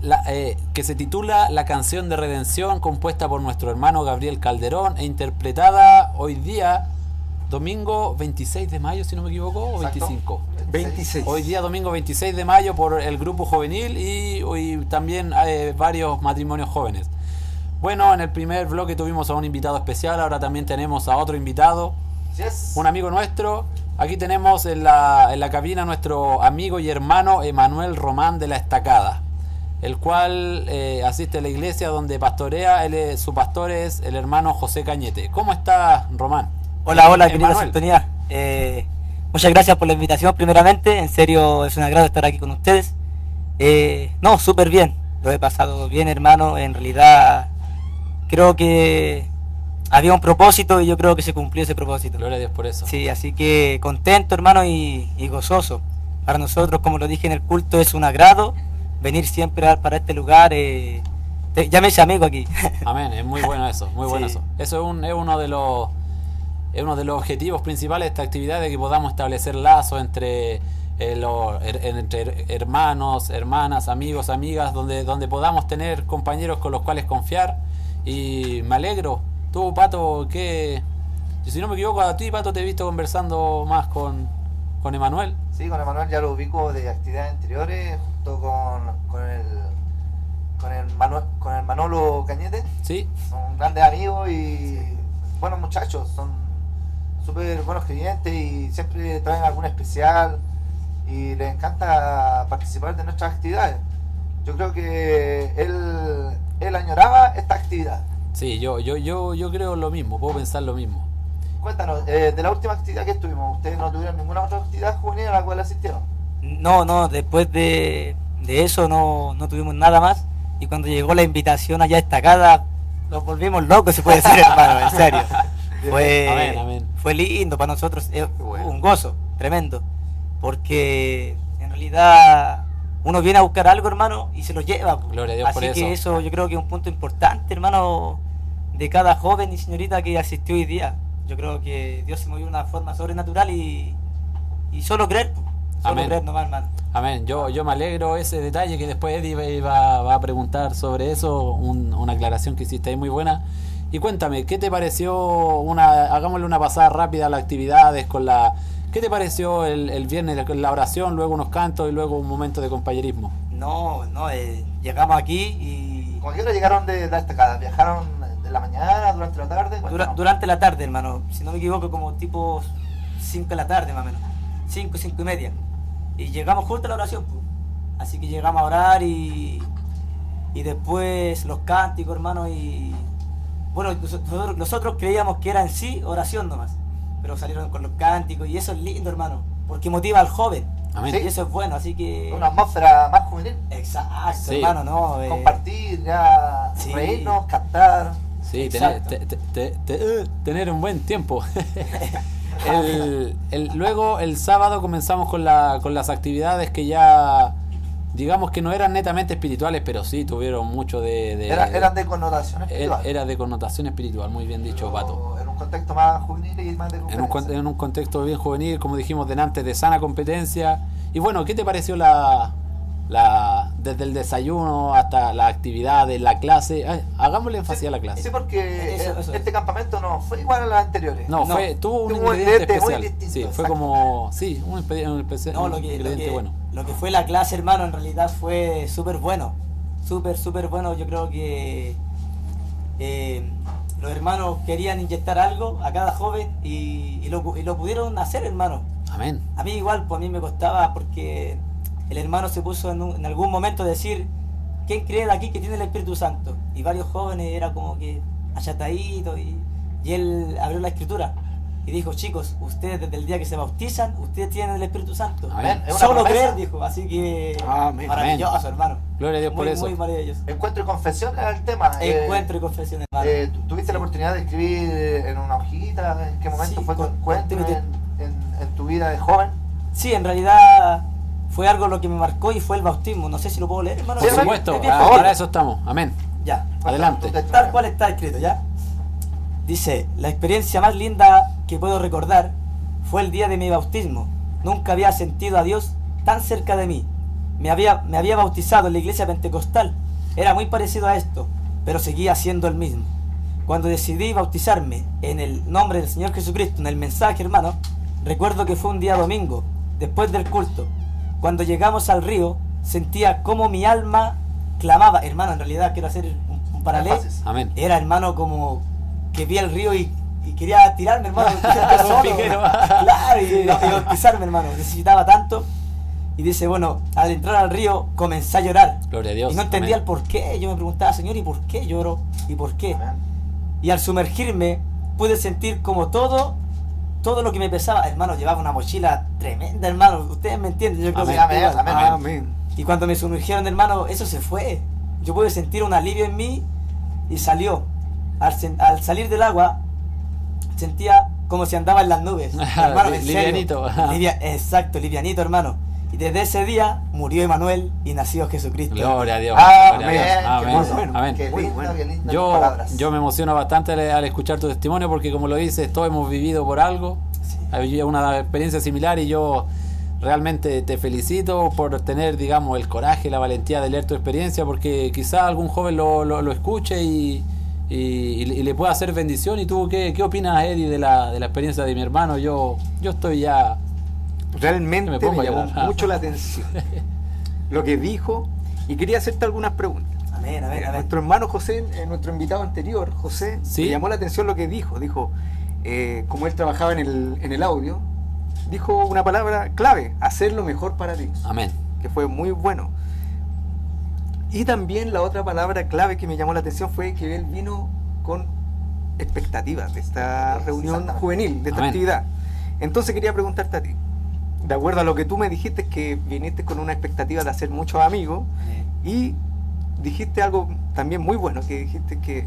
Speaker 2: la- eh, que se titula La canción de redención, compuesta por nuestro hermano Gabriel Calderón e interpretada hoy día, domingo 26 de mayo, si no me equivoco, o
Speaker 3: Exacto.
Speaker 2: 25.
Speaker 4: 26.
Speaker 2: Hoy día domingo 26 de mayo por el grupo juvenil y hoy también eh, varios matrimonios jóvenes. Bueno, en el primer bloque tuvimos a un invitado especial, ahora también tenemos a otro invitado, Un amigo nuestro. Aquí tenemos en la, en la cabina nuestro amigo y hermano Emanuel Román de la Estacada, el cual eh, asiste a la iglesia donde pastorea, él es- su pastor es el hermano José Cañete. ¿Cómo está Román?
Speaker 8: Hola, hola, querida
Speaker 2: Emanuel.
Speaker 8: sintonía. Eh, muchas gracias por la invitación, primeramente. En serio, es un agrado estar aquí con ustedes. Eh, no, súper bien. Lo he pasado bien, hermano. En realidad, creo que había un propósito y yo creo que se cumplió ese propósito.
Speaker 2: Gloria a Dios por eso.
Speaker 8: Sí, así que contento, hermano, y, y gozoso. Para nosotros, como lo dije en el culto, es un agrado venir siempre a- para este lugar. Eh, te- llámese amigo aquí.
Speaker 2: Amén, es muy bueno eso, muy bueno eso. Eso es, un- es uno de los es uno de los objetivos principales de esta actividad de que podamos establecer lazos entre eh, her- entre her- hermanos, hermanas, amigos, amigas, donde donde podamos tener compañeros con los cuales confiar y me alegro. Tú, Pato, que si no me equivoco, a ti, Pato, te he visto conversando más con con Emanuel.
Speaker 3: Sí, con Emanuel ya lo ubico de actividades anteriores, junto con, con el con el, Manu- con el Manolo Cañete.
Speaker 2: Sí,
Speaker 3: Son grandes amigos y buenos muchachos, son súper buenos creyentes y siempre traen algún especial y les encanta participar de nuestras actividades. Yo creo que él, él añoraba esta actividad
Speaker 2: Sí, yo, yo, yo, yo creo lo mismo, puedo pensar lo mismo.
Speaker 3: Cuéntanos, eh, de la última actividad que estuvimos, ¿ustedes no tuvieron ninguna otra actividad juvenil a la cual asistieron?
Speaker 8: No, no, después de, de eso no, no tuvimos nada más. Y cuando llegó la invitación allá destacada, nos volvimos locos, se puede decir, hermano, en serio. Fue,
Speaker 2: Amén, amén.
Speaker 8: fue lindo para nosotros, eh,
Speaker 4: bueno.
Speaker 8: un gozo tremendo. Porque en realidad uno viene a buscar algo, hermano, y se lo lleva.
Speaker 2: Gloria a Dios
Speaker 8: Así
Speaker 2: por
Speaker 8: que
Speaker 2: eso.
Speaker 8: eso yo creo que es un punto importante, hermano, de cada joven y señorita que asistió hoy día. Yo creo que Dios se movió de una forma sobrenatural y, y solo creer, solo
Speaker 2: Amén.
Speaker 8: creer nomás, hermano.
Speaker 2: Amén. Yo, yo me alegro ese detalle que después Eddie va- va, va a preguntar sobre eso, un- una aclaración que hiciste ahí muy buena. Y cuéntame, ¿qué te pareció una, hagámosle una pasada rápida a las actividades con la, ¿qué te pareció el, el viernes la, oración, luego unos cantos y luego un momento de compañerismo?
Speaker 8: No, no, eh, llegamos aquí y
Speaker 3: ¿Con qué hora llegaron de la estacada? ¿Viajaron de la mañana, durante la tarde?
Speaker 8: dura- durante la tarde, hermano, si no me equivoco, como tipo 5 de la tarde más o menos, 5, 5 y media. Y llegamos justo a la oración, pues. así que llegamos a orar y, y después los cánticos, hermano, y bueno, nosotros, nosotros creíamos que era en sí oración nomás, pero salieron con los cánticos y eso es lindo, hermano, porque motiva al joven.
Speaker 2: Amén.
Speaker 8: Y eso es bueno, así que...
Speaker 3: Una atmósfera más juvenil.
Speaker 8: Exacto,
Speaker 2: Sí.
Speaker 8: hermano, ¿no? Eh,
Speaker 3: Compartir, ya,
Speaker 8: Sí.
Speaker 3: reírnos, cantar.
Speaker 2: Sí, tener, te- te- te- te- eh, tener un buen tiempo. El- el- luego el sábado comenzamos con, la, con las actividades que ya, digamos que no eran netamente espirituales, pero sí tuvieron mucho de... de-
Speaker 3: Era- eran de connotación espiritual.
Speaker 2: era de connotación espiritual, muy bien dicho, Pato.
Speaker 3: En un contexto más juvenil y más de
Speaker 2: En un, en un contexto bien juvenil, como dijimos delante, de sana competencia. Y bueno, ¿qué te pareció la, la desde el desayuno hasta la actividad de la clase? Ay, hagámosle énfasis a la clase.
Speaker 3: Sí, porque
Speaker 8: Eso,
Speaker 3: eh,
Speaker 8: eso.
Speaker 3: este campamento no fue igual a los anteriores.
Speaker 2: No,
Speaker 8: No,
Speaker 2: fue, tuvo un
Speaker 3: tuvo
Speaker 2: ingrediente
Speaker 3: ingrediente muy
Speaker 2: especial.
Speaker 3: distinto,
Speaker 2: sí, fue como, sí, un, espe-
Speaker 8: No,
Speaker 2: un
Speaker 8: lo que, lo, que,
Speaker 2: bueno.
Speaker 8: lo que fue la clase, hermano, en realidad fue súper bueno. Súper, súper bueno. Yo creo que eh, los hermanos querían inyectar algo a cada joven y, y lo, y lo pudieron hacer, hermano.
Speaker 2: Amén.
Speaker 8: A mí igual, pues a mí me costaba porque el hermano se puso en, un- en algún momento a decir, ¿quién cree de aquí que tiene el Espíritu Santo? Y varios jóvenes era como que achatadito y, y él abrió la escritura y dijo, chicos, ustedes desde el día que se bautizan, ustedes tienen el Espíritu Santo.
Speaker 2: Amén.
Speaker 8: Solo
Speaker 3: promesa.
Speaker 8: creer, dijo, así que
Speaker 4: Amén.
Speaker 8: maravilloso, hermano.
Speaker 2: Gloria a Dios por
Speaker 8: muy,
Speaker 2: eso.
Speaker 8: Muy maravilloso.
Speaker 3: Encuentro y confesión era el tema. Eh,
Speaker 8: Encuentro y confesión, hermano.
Speaker 3: eh, ¿tu- ¿Tuviste la oportunidad de escribir en una hojita? ¿En qué momento
Speaker 8: Sí,
Speaker 3: fue tu encuentro en- en tu vida de joven?
Speaker 8: Sí, en realidad fue algo lo que me marcó y fue el bautismo. No sé si lo puedo leer, hermano.
Speaker 2: Por supuesto,
Speaker 8: Es bien
Speaker 2: ah, para eso estamos. Amén.
Speaker 8: Ya.
Speaker 2: Adelante.
Speaker 8: Tal cual está escrito, ¿ya? Dice, la experiencia más linda que puedo recordar fue el día de mi bautismo. Nunca había sentido a Dios tan cerca de mí. Me había, me había bautizado en la iglesia pentecostal. Era muy parecido a esto, pero seguía siendo el mismo. Cuando decidí bautizarme en el nombre del Señor Jesucristo, en el mensaje, hermano, recuerdo que fue un día domingo, después del culto. Cuando llegamos al río, sentía como mi alma clamaba. Hermano, en realidad quiero hacer un, un paralelo.
Speaker 2: Amén.
Speaker 8: Era hermano como que vi el río y, y quería tirarme, hermano. solo. claro, y, y bautizarme, hermano. Necesitaba tanto. Y dice, bueno, al entrar al río comencé a llorar.
Speaker 2: Gloria a Dios.
Speaker 8: y no entendía
Speaker 2: Amén.
Speaker 8: el por qué. Yo me preguntaba, Señor, ¿y por qué lloro? ¿Y por qué?
Speaker 3: Amén.
Speaker 8: Y al sumergirme pude sentir como todo, todo lo que me pesaba. Hermano, llevaba una mochila tremenda, hermano. Ustedes me entienden. Yo creo
Speaker 3: Amén,
Speaker 8: que
Speaker 3: amén,
Speaker 8: igual.
Speaker 3: amén.
Speaker 4: Amén.
Speaker 8: Y cuando me sumergieron, hermano, eso se fue. Yo pude sentir un alivio en mí y salió. Al, salir del agua, sentía como si andaba en las nubes. hermano, en serio.
Speaker 2: Livianito.
Speaker 8: Livia- exacto, livianito, hermano. Y desde ese día murió Emanuel y nació Jesucristo.
Speaker 2: Gloria a Dios.
Speaker 3: Ah, amén,
Speaker 2: Amén. Yo,
Speaker 3: palabras.
Speaker 2: yo me emociono bastante al, al escuchar tu testimonio porque como lo dices, todos hemos vivido por algo, He vivido una experiencia similar y yo realmente te felicito por tener, digamos, el coraje, la valentía de leer tu experiencia porque quizá algún joven lo, lo, lo escuche y, y, y le pueda hacer bendición. ¿Y tú qué, qué opinas, Eddie, de la, de la experiencia de mi hermano? Yo, yo estoy ya...
Speaker 4: Realmente
Speaker 2: Me a
Speaker 4: llamó mucho la atención lo que dijo y quería hacerte algunas preguntas.
Speaker 8: Amén, amén,
Speaker 4: Eh,
Speaker 8: amén.
Speaker 4: Nuestro hermano José, eh, nuestro invitado anterior, José,
Speaker 2: Sí.
Speaker 4: me llamó la atención lo que dijo. Dijo, eh, como él trabajaba en el, en el audio, dijo una palabra clave, hacer lo mejor para Dios,
Speaker 2: Amén.
Speaker 4: que fue muy bueno. Y también la otra palabra clave que me llamó la atención fue que él vino con expectativas de esta reunión juvenil, de esta
Speaker 2: Amén.
Speaker 4: actividad. Entonces quería preguntarte a ti, de acuerdo a lo que tú me dijiste, que viniste con una expectativa de hacer muchos amigos y dijiste algo también muy bueno, que dijiste que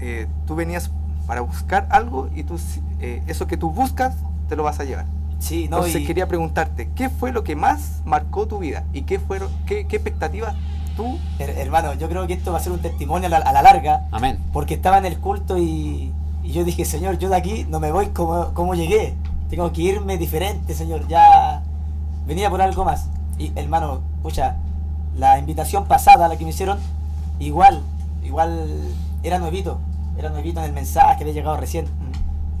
Speaker 4: eh, tú venías para buscar algo y tú, eh, eso que tú buscas te lo vas a llevar.
Speaker 8: Sí, no,
Speaker 4: Entonces
Speaker 8: y-
Speaker 4: quería preguntarte, ¿qué fue lo que más marcó tu vida? ¿Y qué fueron, qué, qué expectativas tú?
Speaker 8: Her- hermano, yo creo que esto va a ser un testimonio a la, a la larga,
Speaker 2: Amén.
Speaker 8: porque estaba en el culto y, y yo dije, Señor, yo de aquí no me voy como, como llegué, tengo que irme diferente, Señor, ya venía por algo más. Y hermano, pucha, la invitación pasada, la que me hicieron, igual, igual era nuevito, era nuevito en el mensaje, había llegado recién.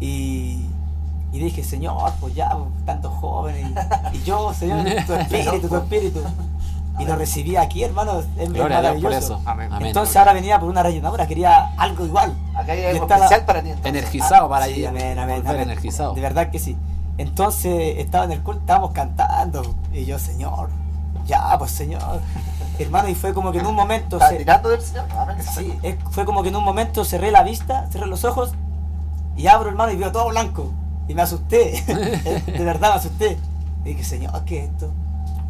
Speaker 8: Y, y dije, Señor, pues ya, pues, tantos jóvenes, y, y yo, Señor, tu espíritu, tu espíritu. Y lo recibí aquí, hermano, es, es
Speaker 2: Gloria a Dios por
Speaker 8: maravilloso.
Speaker 2: eso.
Speaker 4: Amén.
Speaker 2: Amén.
Speaker 8: Entonces ahora venía por una rellenadora, quería algo igual.
Speaker 3: Acá hay algo especial para ti. entonces.
Speaker 2: Energizado para
Speaker 8: Sí,
Speaker 2: allí.
Speaker 8: amén, amén,
Speaker 2: energizado.
Speaker 8: De verdad que sí. Entonces estaba en el culto, estábamos cantando. Y yo, Señor, ya, pues Señor. Hermano, y fue como que en un momento. Se-
Speaker 3: tirando del Señor. Amén.
Speaker 8: sí, es- fue como que en un momento cerré la vista, cerré los ojos y abro hermano y veo todo blanco. Y me asusté. de verdad me asusté. Y dije, Señor, ¿qué es esto?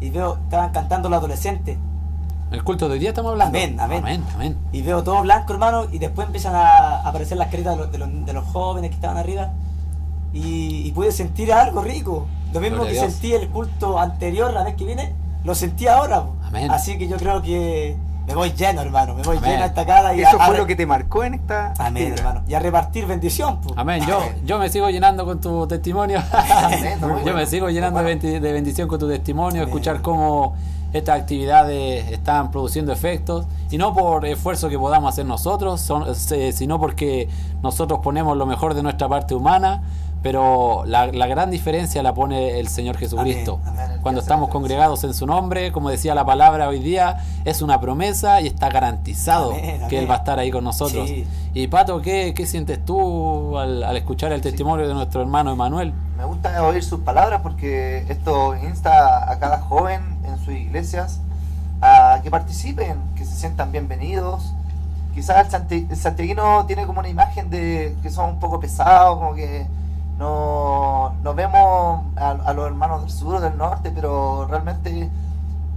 Speaker 8: Y veo, estaban cantando los adolescentes.
Speaker 2: El culto de hoy día estamos hablando.
Speaker 8: Amén, amén.
Speaker 2: Amén, amén.
Speaker 8: Y veo todo blanco, hermano, y después empiezan a aparecer las caritas de los, de los- de los jóvenes que estaban arriba. Y, y pude sentir algo rico. Lo mismo
Speaker 2: Gloria
Speaker 8: que sentí el culto anterior, la vez que vine, lo sentí ahora.
Speaker 2: Amén.
Speaker 8: Así que yo creo que me voy lleno, hermano. Me voy
Speaker 2: Amén.
Speaker 8: lleno a esta cara. Y
Speaker 4: Eso
Speaker 8: a- a
Speaker 4: fue lo que te marcó en esta
Speaker 8: Amén,
Speaker 4: actividad.
Speaker 8: hermano. Y a repartir bendición. po.
Speaker 2: Amén. Yo, yo me sigo llenando con tu testimonio. Yo
Speaker 3: bueno.
Speaker 2: me sigo llenando de, bendición con tu testimonio,
Speaker 8: Amén.
Speaker 2: escuchar cómo estas actividades están produciendo efectos y no por esfuerzo que podamos hacer nosotros, son- se- sino porque nosotros ponemos lo mejor de nuestra parte humana, pero la, la gran diferencia la pone el Señor Jesucristo.
Speaker 8: Amén,
Speaker 3: amén.
Speaker 2: Cuando estamos congregados en su nombre, como decía la palabra hoy día, es una promesa y está garantizado
Speaker 8: Amén,
Speaker 2: que. Él va a estar ahí con nosotros.
Speaker 8: Sí.
Speaker 2: Y Pato, ¿qué, qué sientes tú al, al escuchar el testimonio de nuestro hermano Emanuel?
Speaker 3: Me gusta oír sus palabras porque esto insta a cada joven en sus iglesias a que participen, que se sientan bienvenidos. Quizás el, santi- el santiaguino tiene como una imagen de que son un poco pesados, como que no, no vemos a, a los hermanos del sur o del norte, pero realmente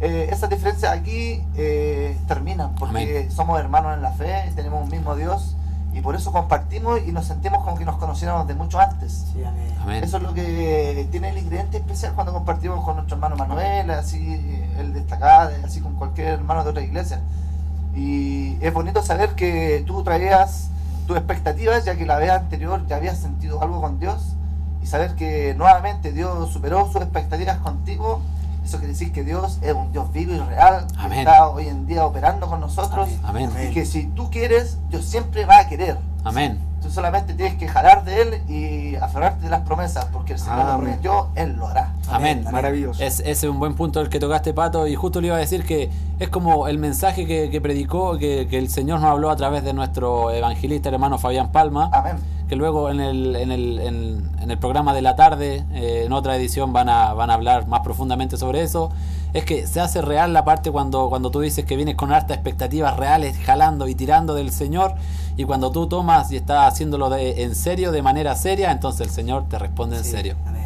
Speaker 3: eh, esas diferencias aquí eh, terminan porque
Speaker 2: Amén.
Speaker 3: somos hermanos en la fe, tenemos un mismo Dios y por eso compartimos y nos sentimos como que nos conociéramos de mucho antes.
Speaker 8: Sí, amén.
Speaker 2: Amén.
Speaker 3: Eso es lo que tiene el ingrediente especial cuando compartimos con nuestro hermano Manuel, así él destacado, así con cualquier hermano de otra iglesia. Y es bonito saber que tú traías tus expectativas, ya que la vez anterior ya habías sentido algo con Dios, y saber que nuevamente Dios superó sus expectativas contigo. Eso quiere decir que Dios es un Dios vivo y real, que está hoy en día operando con nosotros,
Speaker 2: Amén.
Speaker 3: y que si tú quieres, Dios siempre va a querer.
Speaker 2: Amén.
Speaker 3: Tú solamente tienes que jalar de él y aferrarte de las promesas, porque el Señor lo
Speaker 4: Amén.
Speaker 3: prometió, él lo hará.
Speaker 2: Amén.
Speaker 8: Amén.
Speaker 4: Maravilloso.
Speaker 2: Es, ese es un buen punto el que tocaste, Pato, y justo le iba a decir que es como el mensaje que, que predicó, que, que el Señor nos habló a través de nuestro evangelista, el hermano Fabián Palma,
Speaker 3: Amén.
Speaker 2: que luego en el, en el, en, en el programa de la tarde, eh, en otra edición, van a, van a hablar más profundamente sobre eso. Es que se hace real la parte cuando, cuando tú dices que vienes con hartas expectativas reales, jalando y tirando del Señor, y cuando tú tomas y estás haciéndolo de, en serio, de manera seria, entonces el Señor te responde en
Speaker 8: Sí,
Speaker 2: serio.
Speaker 8: Amén,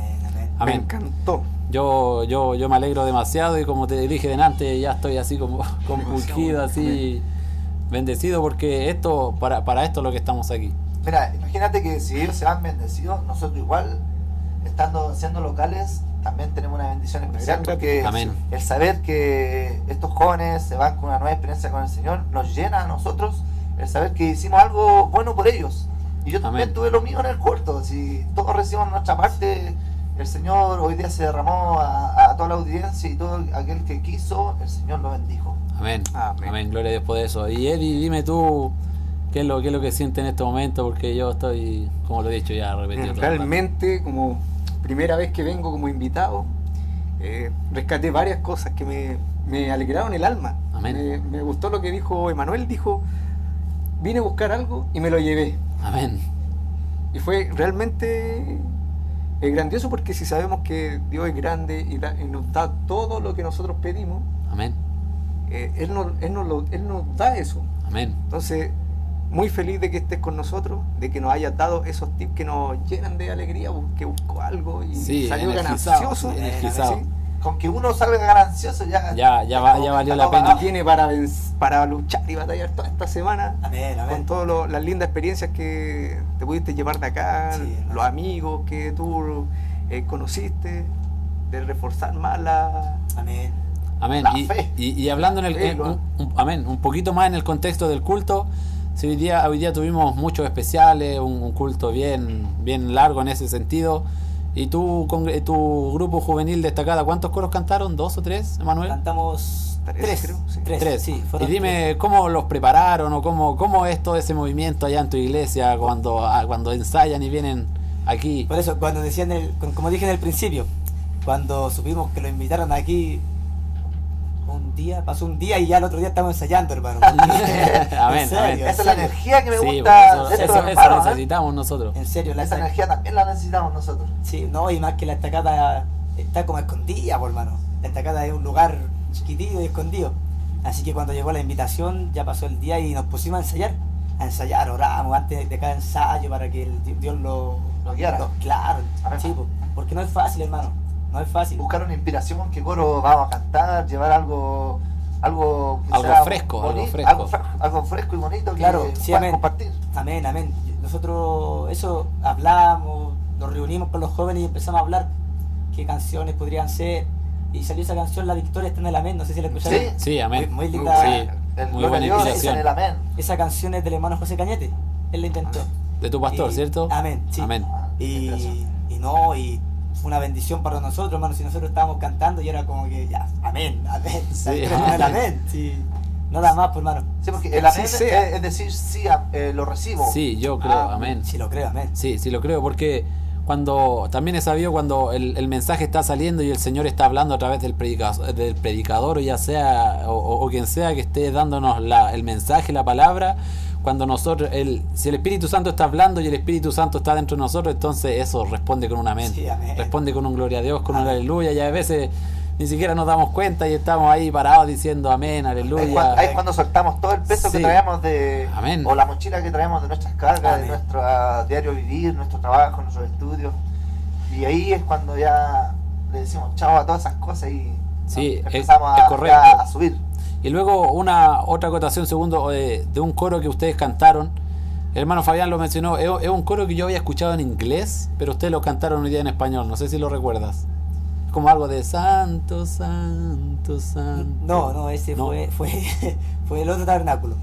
Speaker 8: amén.
Speaker 4: Me encantó.
Speaker 2: Yo, yo, yo me alegro demasiado y como te dije delante, ya estoy así como compungido, así bendecido porque esto, para, para esto es lo que estamos aquí.
Speaker 3: Mira, imagínate que si ellos se van bendecidos, nosotros igual, estando siendo locales, también tenemos una bendición especial porque
Speaker 2: Amén.
Speaker 3: el saber que estos jóvenes se van con una nueva experiencia con el Señor nos llena a nosotros el saber que hicimos algo bueno por ellos. Y yo también
Speaker 2: Amén.
Speaker 3: tuve lo mío en el culto. Si todos recibimos nuestra parte, el Señor hoy día se derramó a, a toda la audiencia y todo aquel que quiso, el Señor lo bendijo.
Speaker 2: Amén.
Speaker 4: Amén.
Speaker 2: Amén. Gloria a Dios por eso. Y Eddie, dime tú qué es lo, qué es lo que sientes en este momento porque yo estoy, como lo he dicho ya, repetido. rato.
Speaker 4: Realmente, como primera vez que vengo como invitado, eh, rescaté varias cosas que me, me alegraron el alma.
Speaker 2: Amén.
Speaker 4: Me, me gustó lo que dijo Emanuel, dijo, vine a buscar algo y me lo llevé.
Speaker 2: Amén.
Speaker 4: Y fue realmente eh, grandioso porque si sabemos que Dios es grande y, nos da todo lo que nosotros pedimos,
Speaker 2: Amén.
Speaker 4: eh, él, nos, él, nos lo- él nos da eso.
Speaker 2: Amén.
Speaker 4: Entonces, muy feliz de que estés con nosotros, de que nos hayas dado esos tips que nos llenan de alegría, bu- que buscó algo y
Speaker 2: Sí,
Speaker 4: salió ganancioso.
Speaker 2: energizado.
Speaker 4: Sí.
Speaker 3: Con que uno salga ganancioso ya.
Speaker 2: Ya, ya, va- ya valió la pena.
Speaker 4: Tiene para, para luchar y batallar toda esta semana
Speaker 8: Amén, amén.
Speaker 4: con todas las lindas experiencias que te pudiste llevar de acá,
Speaker 8: Sí,
Speaker 4: los amigos que tú eh, conociste, de reforzar más la...
Speaker 8: Amén.
Speaker 2: Amén.
Speaker 3: La
Speaker 2: Y,
Speaker 3: fe.
Speaker 2: y- y hablando en el,
Speaker 4: Fe,
Speaker 2: en-
Speaker 4: lo-
Speaker 2: un, un- amén, un poquito más en el contexto del culto, si hoy día, hoy día tuvimos muchos especiales, un, un culto bien, bien largo en ese sentido. ¿Y tú, congre- tu grupo juvenil destacada, cuántos coros cantaron? ¿Dos o tres, Emanuel?
Speaker 8: Cantamos
Speaker 4: Tres,
Speaker 8: tres,
Speaker 4: creo, sí.
Speaker 8: tres,
Speaker 2: Tres.
Speaker 8: sí,
Speaker 2: y dime cómo los prepararon o cómo, cómo es todo ese movimiento allá en tu iglesia cuando, ah, cuando ensayan y vienen aquí.
Speaker 8: Por eso, cuando decían, el, con- como dije en el principio, cuando supimos que lo invitaron aquí, un día, pasó un día y ya el otro día estamos ensayando, hermano.
Speaker 2: Amén,
Speaker 8: serio,
Speaker 3: Esa es la energía que me
Speaker 2: Sí,
Speaker 3: gusta
Speaker 2: eso,
Speaker 3: ¿eh?
Speaker 2: necesitamos nosotros.
Speaker 8: En serio, la
Speaker 3: Esa energía también la necesitamos nosotros.
Speaker 8: Sí, no, y más que la estacada está como escondida, por hermano. La estacada es un lugar chiquitito y escondido. Así que cuando llegó la invitación, ya pasó el día y nos pusimos a ensayar. A ensayar, oramos antes de cada ensayo para que el di- Dios lo,
Speaker 3: Lo guiara.
Speaker 8: claro,
Speaker 3: Amén.
Speaker 8: sí, po, porque no es fácil, hermano. No es fácil.
Speaker 3: Buscar una inspiración, qué coro vamos a cantar, llevar algo algo que
Speaker 2: Algo
Speaker 3: sea
Speaker 2: fresco, algo fresco.
Speaker 3: algo fre- algo fresco y bonito que
Speaker 8: Claro, sí, amén.
Speaker 3: compartir.
Speaker 8: Amén, amén. Nosotros eso hablamos, nos reunimos con los jóvenes y empezamos a hablar qué canciones podrían ser. Y salió esa canción, La Victoria está en el Amén, no sé si la escucharon.
Speaker 3: Sí.
Speaker 2: Sí, amén.
Speaker 8: Muy, muy linda.
Speaker 2: Sí,
Speaker 3: El
Speaker 2: muy buena
Speaker 3: Dios
Speaker 2: inspiración.
Speaker 3: en el amén.
Speaker 8: Esa canción es del hermano José Cañete, él la inventó.
Speaker 2: De tu pastor,
Speaker 8: Y-
Speaker 2: ¿cierto?
Speaker 8: Amén, sí.
Speaker 2: Amén.
Speaker 8: Y, y no, y una bendición para nosotros, hermano, si nosotros estábamos cantando y era como que ya, amén, amén.
Speaker 2: Sí, amén.
Speaker 8: amén, sí. Nada más, pues hermano.
Speaker 3: Sí, porque
Speaker 4: Que
Speaker 3: el amén es, es decir, sí, a- eh, lo recibo.
Speaker 2: Sí, yo creo,
Speaker 3: Ah,
Speaker 2: amén.
Speaker 8: Si lo creo, amén.
Speaker 2: Sí, sí lo creo, porque cuando también he sabido cuando el, el mensaje está saliendo y el Señor está hablando a través del predicador, del predicador o ya sea, o, o- o quien sea que esté dándonos la, el mensaje, la palabra, cuando nosotros, el, si el Espíritu Santo está hablando y el Espíritu Santo está dentro de nosotros, entonces eso responde con un amén.
Speaker 8: Sí, amén.
Speaker 2: Responde con un gloria a Dios, con un aleluya, y a veces ni siquiera nos damos cuenta y estamos ahí parados diciendo amén,
Speaker 3: Ahí es,
Speaker 2: aleluya.
Speaker 3: cuando, ahí es cuando soltamos todo el peso
Speaker 2: Sí.
Speaker 3: que traemos de.
Speaker 2: Amén.
Speaker 3: O la mochila que traemos de nuestras cargas, de nuestro diario vivir, nuestro trabajo, nuestros estudios. Y ahí es cuando ya le decimos chao a todas esas cosas y
Speaker 2: Sí, es-
Speaker 3: empezamos
Speaker 2: es
Speaker 3: a,
Speaker 2: correcto.
Speaker 3: ya a subir.
Speaker 2: Y luego una otra acotación segundo eh, de un coro que ustedes cantaron. El hermano Fabián lo mencionó. Es, es un coro que yo había escuchado en inglés, pero ustedes lo cantaron hoy día en español. No sé si lo recuerdas. Es como algo de Santo, Santo, Santo.
Speaker 8: No, no, ese
Speaker 2: No.
Speaker 8: Fue, fue, fue el otro tabernáculo.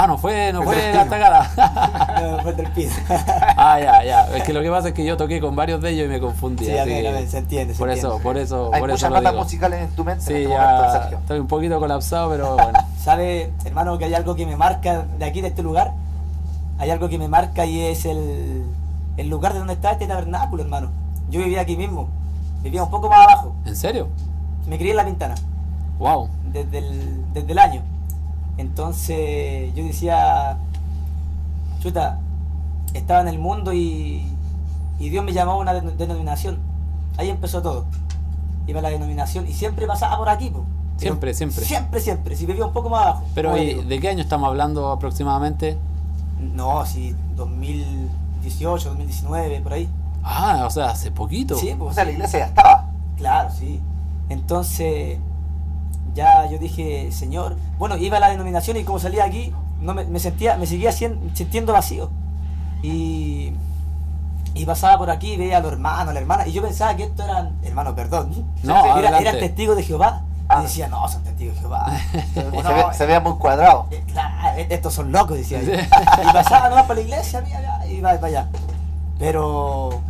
Speaker 2: Ah, no fue, no
Speaker 8: Fue del
Speaker 2: la
Speaker 8: Pino.
Speaker 2: tagada.
Speaker 8: No, fue del piso.
Speaker 2: ah, ya, ya. Es que lo que pasa es que yo toqué con varios de ellos y me confundí.
Speaker 8: Sí,
Speaker 2: así que
Speaker 8: amén, se entiende, se
Speaker 2: por
Speaker 8: entiende.
Speaker 2: eso, por eso,
Speaker 3: Hay
Speaker 2: por eso
Speaker 3: muchas
Speaker 2: lo
Speaker 3: notas musicales en tu mente
Speaker 2: Sí,
Speaker 3: en este momento,
Speaker 2: ya
Speaker 3: Sergio.
Speaker 2: estoy un poquito colapsado, pero bueno.
Speaker 8: ¿Sabe, hermano, que hay algo que me marca de aquí, de este lugar? Hay algo que me marca y es el, el lugar de donde está este tabernáculo, hermano. Yo vivía aquí mismo. Vivía un poco más abajo.
Speaker 2: ¿En serio?
Speaker 8: Me crié en la pintana.
Speaker 2: Wow.
Speaker 8: desde el, desde el año. Entonces yo decía, chuta, estaba en el mundo y, y Dios me llamó a una den- denominación. Ahí empezó todo. Iba a la denominación y siempre pasaba por aquí. po. Pero
Speaker 2: Siempre, siempre.
Speaker 8: Siempre, siempre. Si vivía un poco más abajo.
Speaker 2: Pero
Speaker 8: como
Speaker 2: ¿y
Speaker 8: digo.
Speaker 2: ¿de qué año estamos hablando aproximadamente?
Speaker 8: No, si 2018, 2019, por ahí.
Speaker 2: Ah, o sea, hace poquito.
Speaker 8: Sí,
Speaker 3: O
Speaker 8: pues,
Speaker 3: sea, la
Speaker 8: sí.
Speaker 3: iglesia ya estaba.
Speaker 8: Claro, sí. Entonces, ya yo dije, Señor, bueno, iba a la denominación y como salía aquí, no me, me sentía, me seguía sintiendo vacío. Y, y pasaba por aquí, veía a los hermanos, a la hermana, y yo pensaba que estos eran, hermano, perdón,
Speaker 2: No,
Speaker 8: era, eran testigos de Jehová.
Speaker 3: Ah.
Speaker 8: Y decía, no, son testigos de Jehová.
Speaker 3: Se,
Speaker 8: No,
Speaker 3: ve, se ve muy cuadrado.
Speaker 8: eh, claro, eh, estos son locos, decía yo. Y pasaba nomás por la iglesia, mira, y va para allá. Pero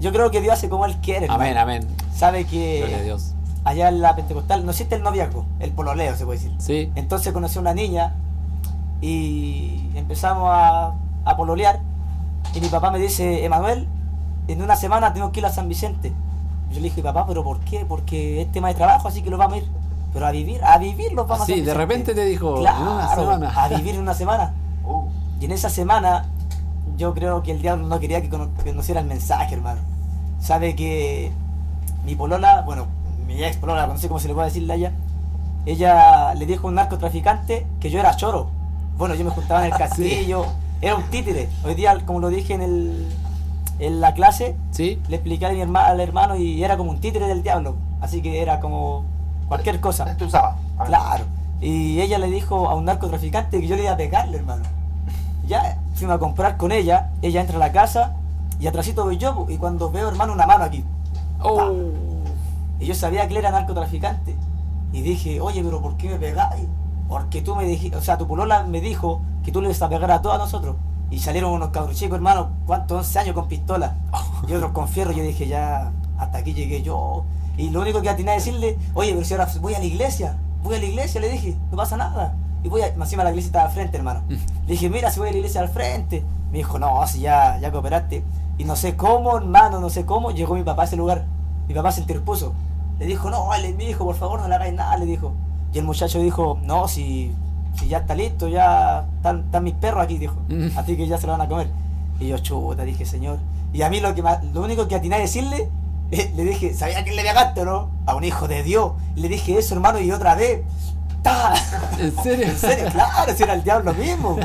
Speaker 8: yo creo que Dios hace como Él quiere.
Speaker 2: Amén,
Speaker 8: hermano.
Speaker 2: amén.
Speaker 8: Sabe que
Speaker 2: Dios.
Speaker 8: Allá en la Pentecostal no existe el noviazgo, el pololeo se puede decir.
Speaker 2: Sí.
Speaker 8: Entonces conocí a una niña y empezamos a, a pololear y mi papá me dice, Emanuel, en una semana tenemos que ir a San Vicente. Yo le dije, papá, ¿pero por qué? Porque es tema de trabajo, así que lo vamos a ir. Pero a vivir, a vivir los vamos a
Speaker 2: Así,
Speaker 8: San
Speaker 2: de repente te dijo, en
Speaker 8: claro,
Speaker 2: una semana.
Speaker 8: a vivir en una semana.
Speaker 3: Uh,
Speaker 8: Y en esa semana yo creo que el diablo no quería que conociera el mensaje, hermano. Sabe que mi polola, bueno, mi ex polola, no sé cómo se le puede decirle a ella, ella le dijo a un narcotraficante que yo era choro. Bueno, yo me juntaba en el castillo, Era un títere. Hoy día, como lo dije en el en la clase,
Speaker 2: ¿Sí?
Speaker 8: le expliqué a mi herma- al hermano y era como un títere del diablo. Así que era como cualquier cosa. Claro. Y ella le dijo a un narcotraficante que yo le iba a pegarle, hermano. Ya fuimos a comprar con ella, ella entra a la casa y atrásito voy yo, y cuando veo, hermano, una mano aquí.
Speaker 2: Oh.
Speaker 8: Y yo sabía que él era narcotraficante. Y dije, oye, pero ¿por qué me pegáis? Porque tú me dijiste, o sea, tu polola me dijo que tú le ibas a pegar a todos nosotros. Y salieron unos cabros chicos, hermano, ¿cuántos? 11 años con pistola. Y otros con fierro. Yo dije, ya, hasta aquí llegué yo. Y lo único que atiné a decirle, oye, pero si ahora voy a la iglesia, voy a la iglesia, le dije, no pasa nada. Y voy a, encima la iglesia estaba al frente, hermano. Le dije, mira, si voy a la iglesia al frente. Me dijo, no, si ya, ya cooperaste. Y no sé cómo, hermano, no sé cómo, llegó mi papá a ese lugar. Mi papá se interpuso. Le dijo, no, vale, mi hijo, por favor, no le hagáis nada, le dijo. Y el muchacho dijo, no, si, si ya está listo, ya están, están mis perros aquí, dijo.
Speaker 2: Mm.
Speaker 8: Así que ya se lo van a comer. Y yo, chuta, dije, señor. Y a mí lo que más- lo único que atiné a decirle, le dije, ¿sabía a quién le pegaste o no? A un hijo de Dios. Le dije eso, hermano, y otra vez. ¡Ta!
Speaker 2: ¿En serio?
Speaker 8: En serio, claro, si era el diablo mismo.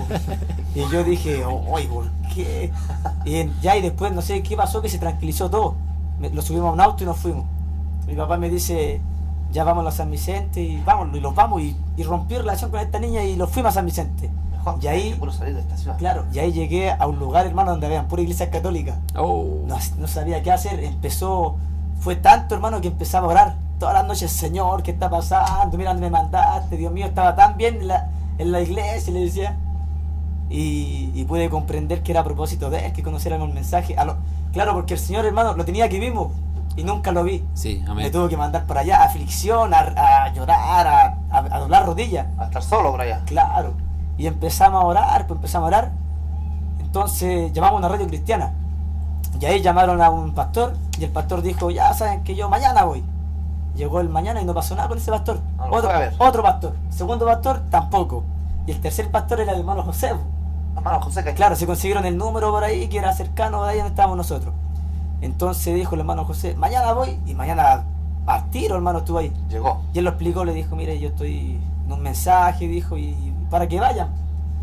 Speaker 8: Y yo dije, uy, ¿por qué? Y ya y después no sé qué pasó, que se tranquilizó todo. Lo subimos a un auto y nos fuimos. Mi papá me dice, ya vamos a San Vicente y vamos, y los vamos. Y, y rompí relación con esta niña y los fuimos a San Vicente.
Speaker 3: Mejor
Speaker 8: Y ahí-
Speaker 3: salir de esta ciudad.
Speaker 8: Claro, y ahí llegué a un lugar, hermano, donde habían pura iglesia católica.
Speaker 2: Oh.
Speaker 8: No, no sabía qué hacer. Empezó, fue tanto, hermano, que empezaba a orar. Todas las noches, Señor, ¿qué está pasando? Mira dónde me mandaste, Dios mío, estaba tan bien en la, en la iglesia, le decía. Y, y pude comprender que era a propósito de él, que conociéramos el mensaje. A lo- claro, porque el Señor, hermano, lo tenía aquí mismo y nunca lo vi.
Speaker 2: Sí,
Speaker 8: Me
Speaker 2: amén.
Speaker 8: tuvo que mandar por allá, aflicción, a, a llorar, a, a, a doblar rodillas.
Speaker 3: A estar solo por allá.
Speaker 8: Claro. Y empezamos a orar, pues empezamos a orar. Entonces llamamos a una radio cristiana. Y ahí llamaron a un pastor y el pastor dijo, ya saben que yo mañana voy. Llegó el mañana y no pasó nada con ese pastor.
Speaker 3: No
Speaker 8: otro, otro pastor. Segundo pastor, tampoco. Y el tercer pastor era el hermano José.
Speaker 3: Hermano José, que
Speaker 8: Claro, se consiguieron el número por ahí que era cercano de ahí donde estábamos nosotros. Entonces dijo el hermano José, mañana voy y mañana a tiro, hermano, estuvo ahí.
Speaker 3: llegó.
Speaker 8: Y él lo explicó, le dijo, mire, yo estoy en un mensaje, dijo, y para que vayan,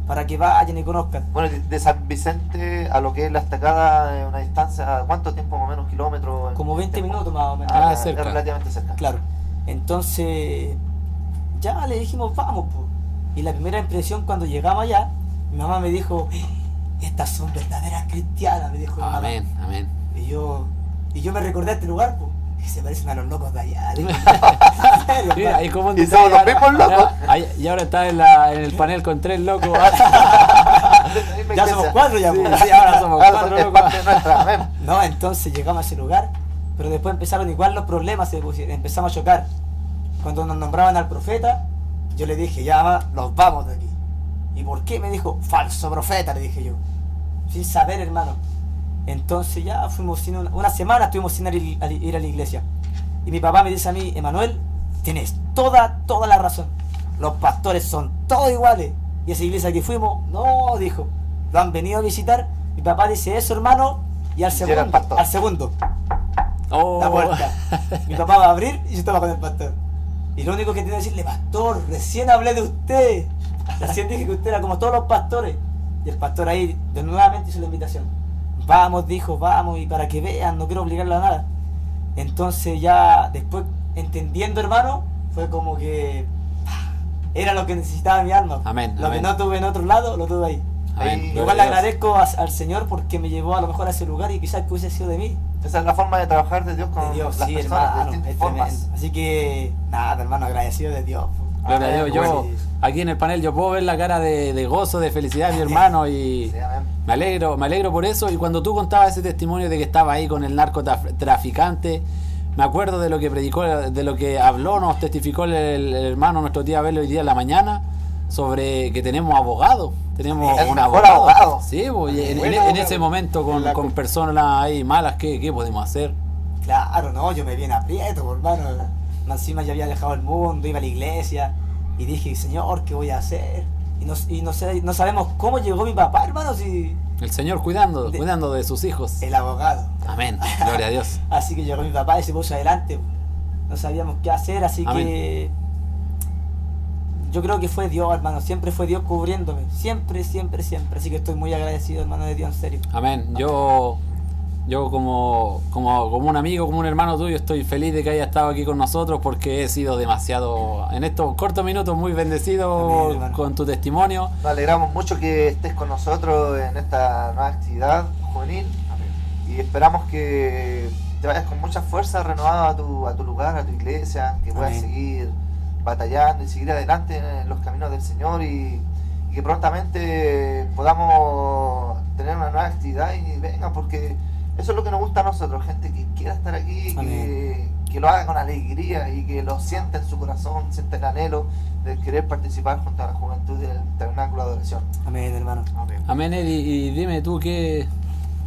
Speaker 8: para que vayan y conozcan.
Speaker 3: Bueno, de- San Vicente a lo que es la estacada, es una distancia, ¿cuánto tiempo más o menos? ¿Kilómetros?
Speaker 8: Como 20
Speaker 3: Tiempo.
Speaker 8: minutos más o menos.
Speaker 2: Ah,
Speaker 3: es
Speaker 2: cerca.
Speaker 3: relativamente cerca.
Speaker 8: Claro. Entonces, ya le dijimos, vamos, po. Y la primera impresión cuando llegamos allá, mi mamá me dijo, estas son verdaderas cristianas, me dijo mi mamá.
Speaker 2: Amén, amén.
Speaker 8: Y yo, y yo me recordé a este lugar. Y se parecen a los locos de allá.
Speaker 2: Mira, y como un
Speaker 3: Y somos los mismos locos.
Speaker 2: Y ahora está en, la, en el panel con tres locos.
Speaker 8: ya somos cuatro ya,
Speaker 2: Sí,
Speaker 8: po.
Speaker 2: sí, ahora somos
Speaker 3: Ahora
Speaker 2: cuatro locos.
Speaker 3: parte nuestra, amén.
Speaker 8: No, entonces llegamos a ese lugar, pero después empezaron igual los problemas, empezamos a chocar. Cuando nos nombraban al profeta, yo le dije, ya nos vamos de aquí. ¿Y por qué? Me dijo, falso profeta, le dije yo. Sin saber, hermano. Entonces ya fuimos sin una, una semana, estuvimos sin ir a, ir a la iglesia. Y mi papá me dice a mí, Emanuel, tienes toda, toda la razón. Los pastores son todos iguales. Y esa iglesia que fuimos, no, dijo, lo han venido a visitar. Mi papá dice eso, hermano, y al segundo,
Speaker 3: pastor.
Speaker 8: al segundo,
Speaker 2: Oh.
Speaker 8: la puerta. Mi papá va a abrir y yo estaba con el pastor. Y lo único que tiene que decirle, pastor, recién hablé de usted. Recién dije que usted era como todos los pastores. Y el pastor ahí de nuevamente hizo la invitación. Vamos, dijo, vamos, y para que vean, no quiero obligarlo a nada. Entonces ya después, entendiendo hermano, fue como que ah, era lo que necesitaba mi alma.
Speaker 2: Amén,
Speaker 8: Lo
Speaker 2: amén.
Speaker 8: que no tuve en otro lado, lo tuve ahí.
Speaker 2: Amén.
Speaker 8: Igual le agradezco a- al Señor porque me llevó a lo mejor a ese lugar y quizás que hubiese sido de mí.
Speaker 3: Esa es la forma de trabajar de Dios con
Speaker 8: De Dios,
Speaker 3: las
Speaker 8: sí,
Speaker 3: personas,
Speaker 8: hermano,
Speaker 3: de
Speaker 8: es
Speaker 3: distintas formas.
Speaker 8: tremendo. Así que, nada, hermano, agradecido de Dios.
Speaker 2: Gloria a
Speaker 3: Amén,
Speaker 2: Dios. Yo, aquí en el panel, yo puedo ver la cara de, de gozo, de felicidad de mi hermano y
Speaker 3: Sí, amén.
Speaker 2: Me alegro, me alegro por eso. Y cuando tú contabas ese testimonio de que estaba ahí con el narcotraficante, me acuerdo de lo que predicó, de lo que habló, nos testificó el, el hermano, nuestro tía Abel hoy día en la mañana, sobre que tenemos abogado. Tenemos un abogado.
Speaker 3: abogado.
Speaker 2: Sí, pues, en, ese momento con, con personas ahí malas, ¿qué, qué podemos hacer?
Speaker 8: Claro, no, yo me vi en aprieto, hermano. Encima ya había dejado el mundo, iba a la iglesia y dije, Señor, ¿qué voy a hacer? Y no, y no, sé, no sabemos cómo llegó mi papá, hermano, si
Speaker 2: El Señor cuidando,
Speaker 8: De-
Speaker 2: cuidando de sus hijos.
Speaker 8: el abogado.
Speaker 2: Amén. Gloria a Dios.
Speaker 8: Así que llegó mi papá y se puso adelante. No sabíamos qué hacer, así
Speaker 2: Amén.
Speaker 8: que yo creo que fue Dios, hermano. Siempre fue Dios cubriéndome. Siempre, siempre, siempre. Así que estoy muy agradecido, hermano de Dios, en serio.
Speaker 2: Amén. Yo, yo como, como, como un amigo, como un hermano tuyo, estoy feliz de que haya estado aquí con nosotros porque he sido demasiado, en estos cortos minutos, muy bendecido
Speaker 8: hermano.
Speaker 2: con tu testimonio.
Speaker 3: Nos alegramos mucho que estés con nosotros en esta nueva actividad juvenil y esperamos que te vayas con mucha fuerza renovado a tu, a tu lugar, a tu iglesia, que puedas
Speaker 8: Amén.
Speaker 3: seguir batallando y seguir adelante en los caminos del Señor y, y que prontamente podamos tener una nueva actividad y venga, porque eso es lo que nos gusta a nosotros, gente que quiera estar aquí, que,
Speaker 8: Amén.
Speaker 3: que lo haga con alegría y que lo sienta en su corazón, sienta el anhelo de querer participar junto a la juventud del tabernáculo de adoración.
Speaker 8: Amén, hermano.
Speaker 2: Amén, Eddie. Y dime tú qué,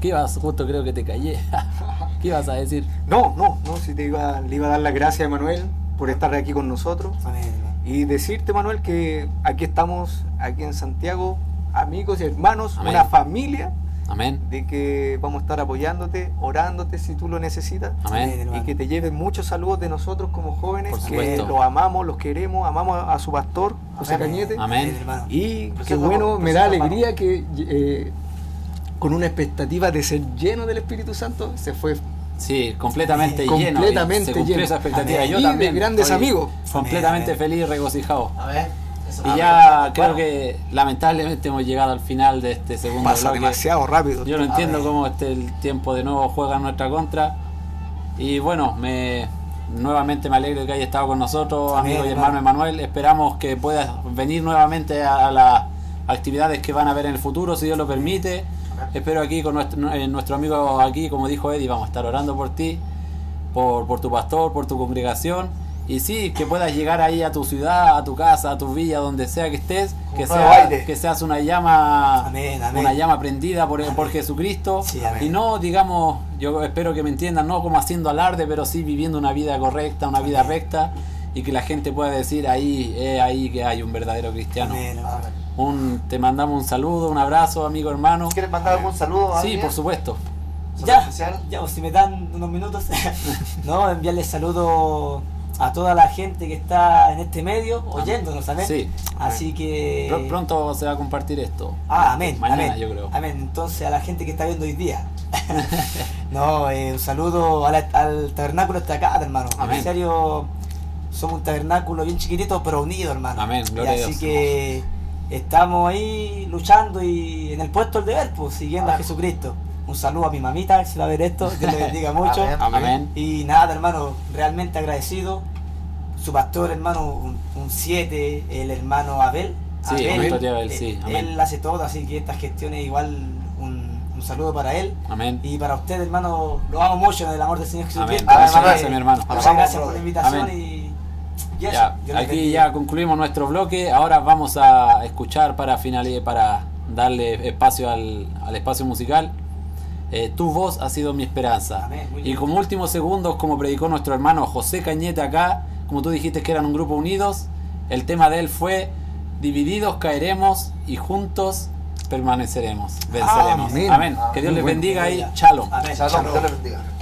Speaker 2: qué vas, justo creo que te callé. ¿Qué ibas a decir?
Speaker 4: No, no, no, si te iba, le iba a dar las gracias a Manuel por estar aquí con nosotros.
Speaker 8: Amén, hermano.
Speaker 4: Y decirte, Manuel, que aquí estamos, aquí en Santiago, amigos y hermanos,
Speaker 2: Amén.
Speaker 4: una familia,
Speaker 2: Amén.
Speaker 4: de que vamos a estar apoyándote, orándote si tú lo necesitas.
Speaker 2: Amén.
Speaker 4: Y que te lleven muchos saludos de nosotros como jóvenes,
Speaker 2: Por
Speaker 4: que los amamos, los queremos, amamos a, a su pastor, José
Speaker 3: Amén.
Speaker 4: Cañete.
Speaker 2: Amén.
Speaker 4: Y qué bueno, me da alegría que eh, con una expectativa de ser lleno del Espíritu Santo se fue
Speaker 2: Sí, completamente
Speaker 4: Sí,
Speaker 2: lleno.
Speaker 4: completamente
Speaker 2: se cumplió
Speaker 4: lleno.
Speaker 2: esa expectativa.
Speaker 8: Amén.
Speaker 2: Yo
Speaker 4: Y de
Speaker 2: también.
Speaker 4: grandes amigos.
Speaker 2: Completamente
Speaker 8: Amén.
Speaker 2: feliz y regocijado.
Speaker 3: A ver.
Speaker 2: Y
Speaker 3: Ah,
Speaker 2: ya creo que lamentablemente hemos llegado al final de este segundo
Speaker 4: pasa
Speaker 2: bloque.
Speaker 4: demasiado rápido.
Speaker 2: Yo no entiendo cómo este el tiempo de nuevo juega en nuestra contra. Y bueno, me nuevamente me alegro de que haya estado con nosotros, amigo y
Speaker 8: hermano.
Speaker 2: hermano Emanuel. Esperamos que puedas venir nuevamente a, a las actividades que van a haber en el futuro, si Dios lo permite. Espero aquí con nuestro, eh, nuestro amigo aquí, como dijo Eddie, vamos a estar orando por ti, por, por tu pastor, por tu congregación. Y sí, que puedas llegar ahí a tu ciudad, a tu casa, a tu villa, donde sea que estés, que, sea, que seas una llama,
Speaker 8: Amén, amén.
Speaker 2: una llama prendida por, por Jesucristo.
Speaker 8: Sí, amén.
Speaker 2: y no, digamos, yo espero que me entiendan, no como haciendo alarde, pero sí viviendo una vida correcta, una vida recta, y que la gente pueda decir ahí, es ahí que hay un verdadero cristiano.
Speaker 8: Amén, hermano.
Speaker 3: Amén.
Speaker 2: Un, te mandamos un saludo, un abrazo, amigo hermano.
Speaker 3: ¿Quieres mandar algún saludo a
Speaker 2: Sí, por supuesto.
Speaker 3: ¿Saludo
Speaker 8: Ya,
Speaker 3: especial?
Speaker 8: ya, pues, si me dan unos minutos, no, enviarle saludo a toda la gente que está en este medio oyéndonos, amén.
Speaker 2: Sí.
Speaker 8: Así que.
Speaker 2: Pr- Pronto se va a compartir esto.
Speaker 8: Ah, amén.
Speaker 2: Mañana,
Speaker 8: amén.
Speaker 2: yo creo.
Speaker 8: Amén. Entonces, a la gente que está viendo hoy día. no, eh, un saludo a la- al tabernáculo de acá, hermano.
Speaker 2: Amén.
Speaker 8: En serio, somos un tabernáculo bien chiquitito, pero unido, hermano.
Speaker 2: Amén,
Speaker 8: Y
Speaker 2: gloria a
Speaker 8: así
Speaker 2: Dios.
Speaker 8: que estamos ahí luchando y en el puesto del deber, pues, siguiendo a. Jesucristo. Un saludo a mi mamita, si va a ver esto. Dios le bendiga mucho.
Speaker 3: Amén.
Speaker 2: Amén.
Speaker 8: Y nada, hermano, realmente agradecido. Su pastor, hermano, un 7, el hermano Abel.
Speaker 2: Sí, tío Abel,
Speaker 8: eh,
Speaker 2: sí, amén.
Speaker 8: Él hace todo, así que estas gestiones igual un, saludo para él.
Speaker 2: Amén.
Speaker 8: Y para usted, hermano, lo amo mucho en el amor del Señor Jesucristo.
Speaker 2: Amén.
Speaker 3: Muchas gracias,
Speaker 2: mi hermano.
Speaker 8: Muchas gracias por la invitación
Speaker 2: Amén.
Speaker 8: y, y eso,
Speaker 2: Ya, aquí ya concluimos nuestro bloque. Ahora vamos a escuchar para finalizar, para darle espacio al, al espacio musical. Eh, tu voz ha sido mi esperanza.
Speaker 8: Amén,
Speaker 2: Y como últimos segundos, como predicó nuestro hermano José Cañete acá, como tú dijiste que eran un grupo unidos, el tema de él fue divididos caeremos y juntos permaneceremos, venceremos.
Speaker 4: Amén.
Speaker 2: Amén. Que Dios les bendiga y shalom.
Speaker 8: Amén.
Speaker 3: Shalom,
Speaker 8: Shalom.
Speaker 3: Dios les bendiga.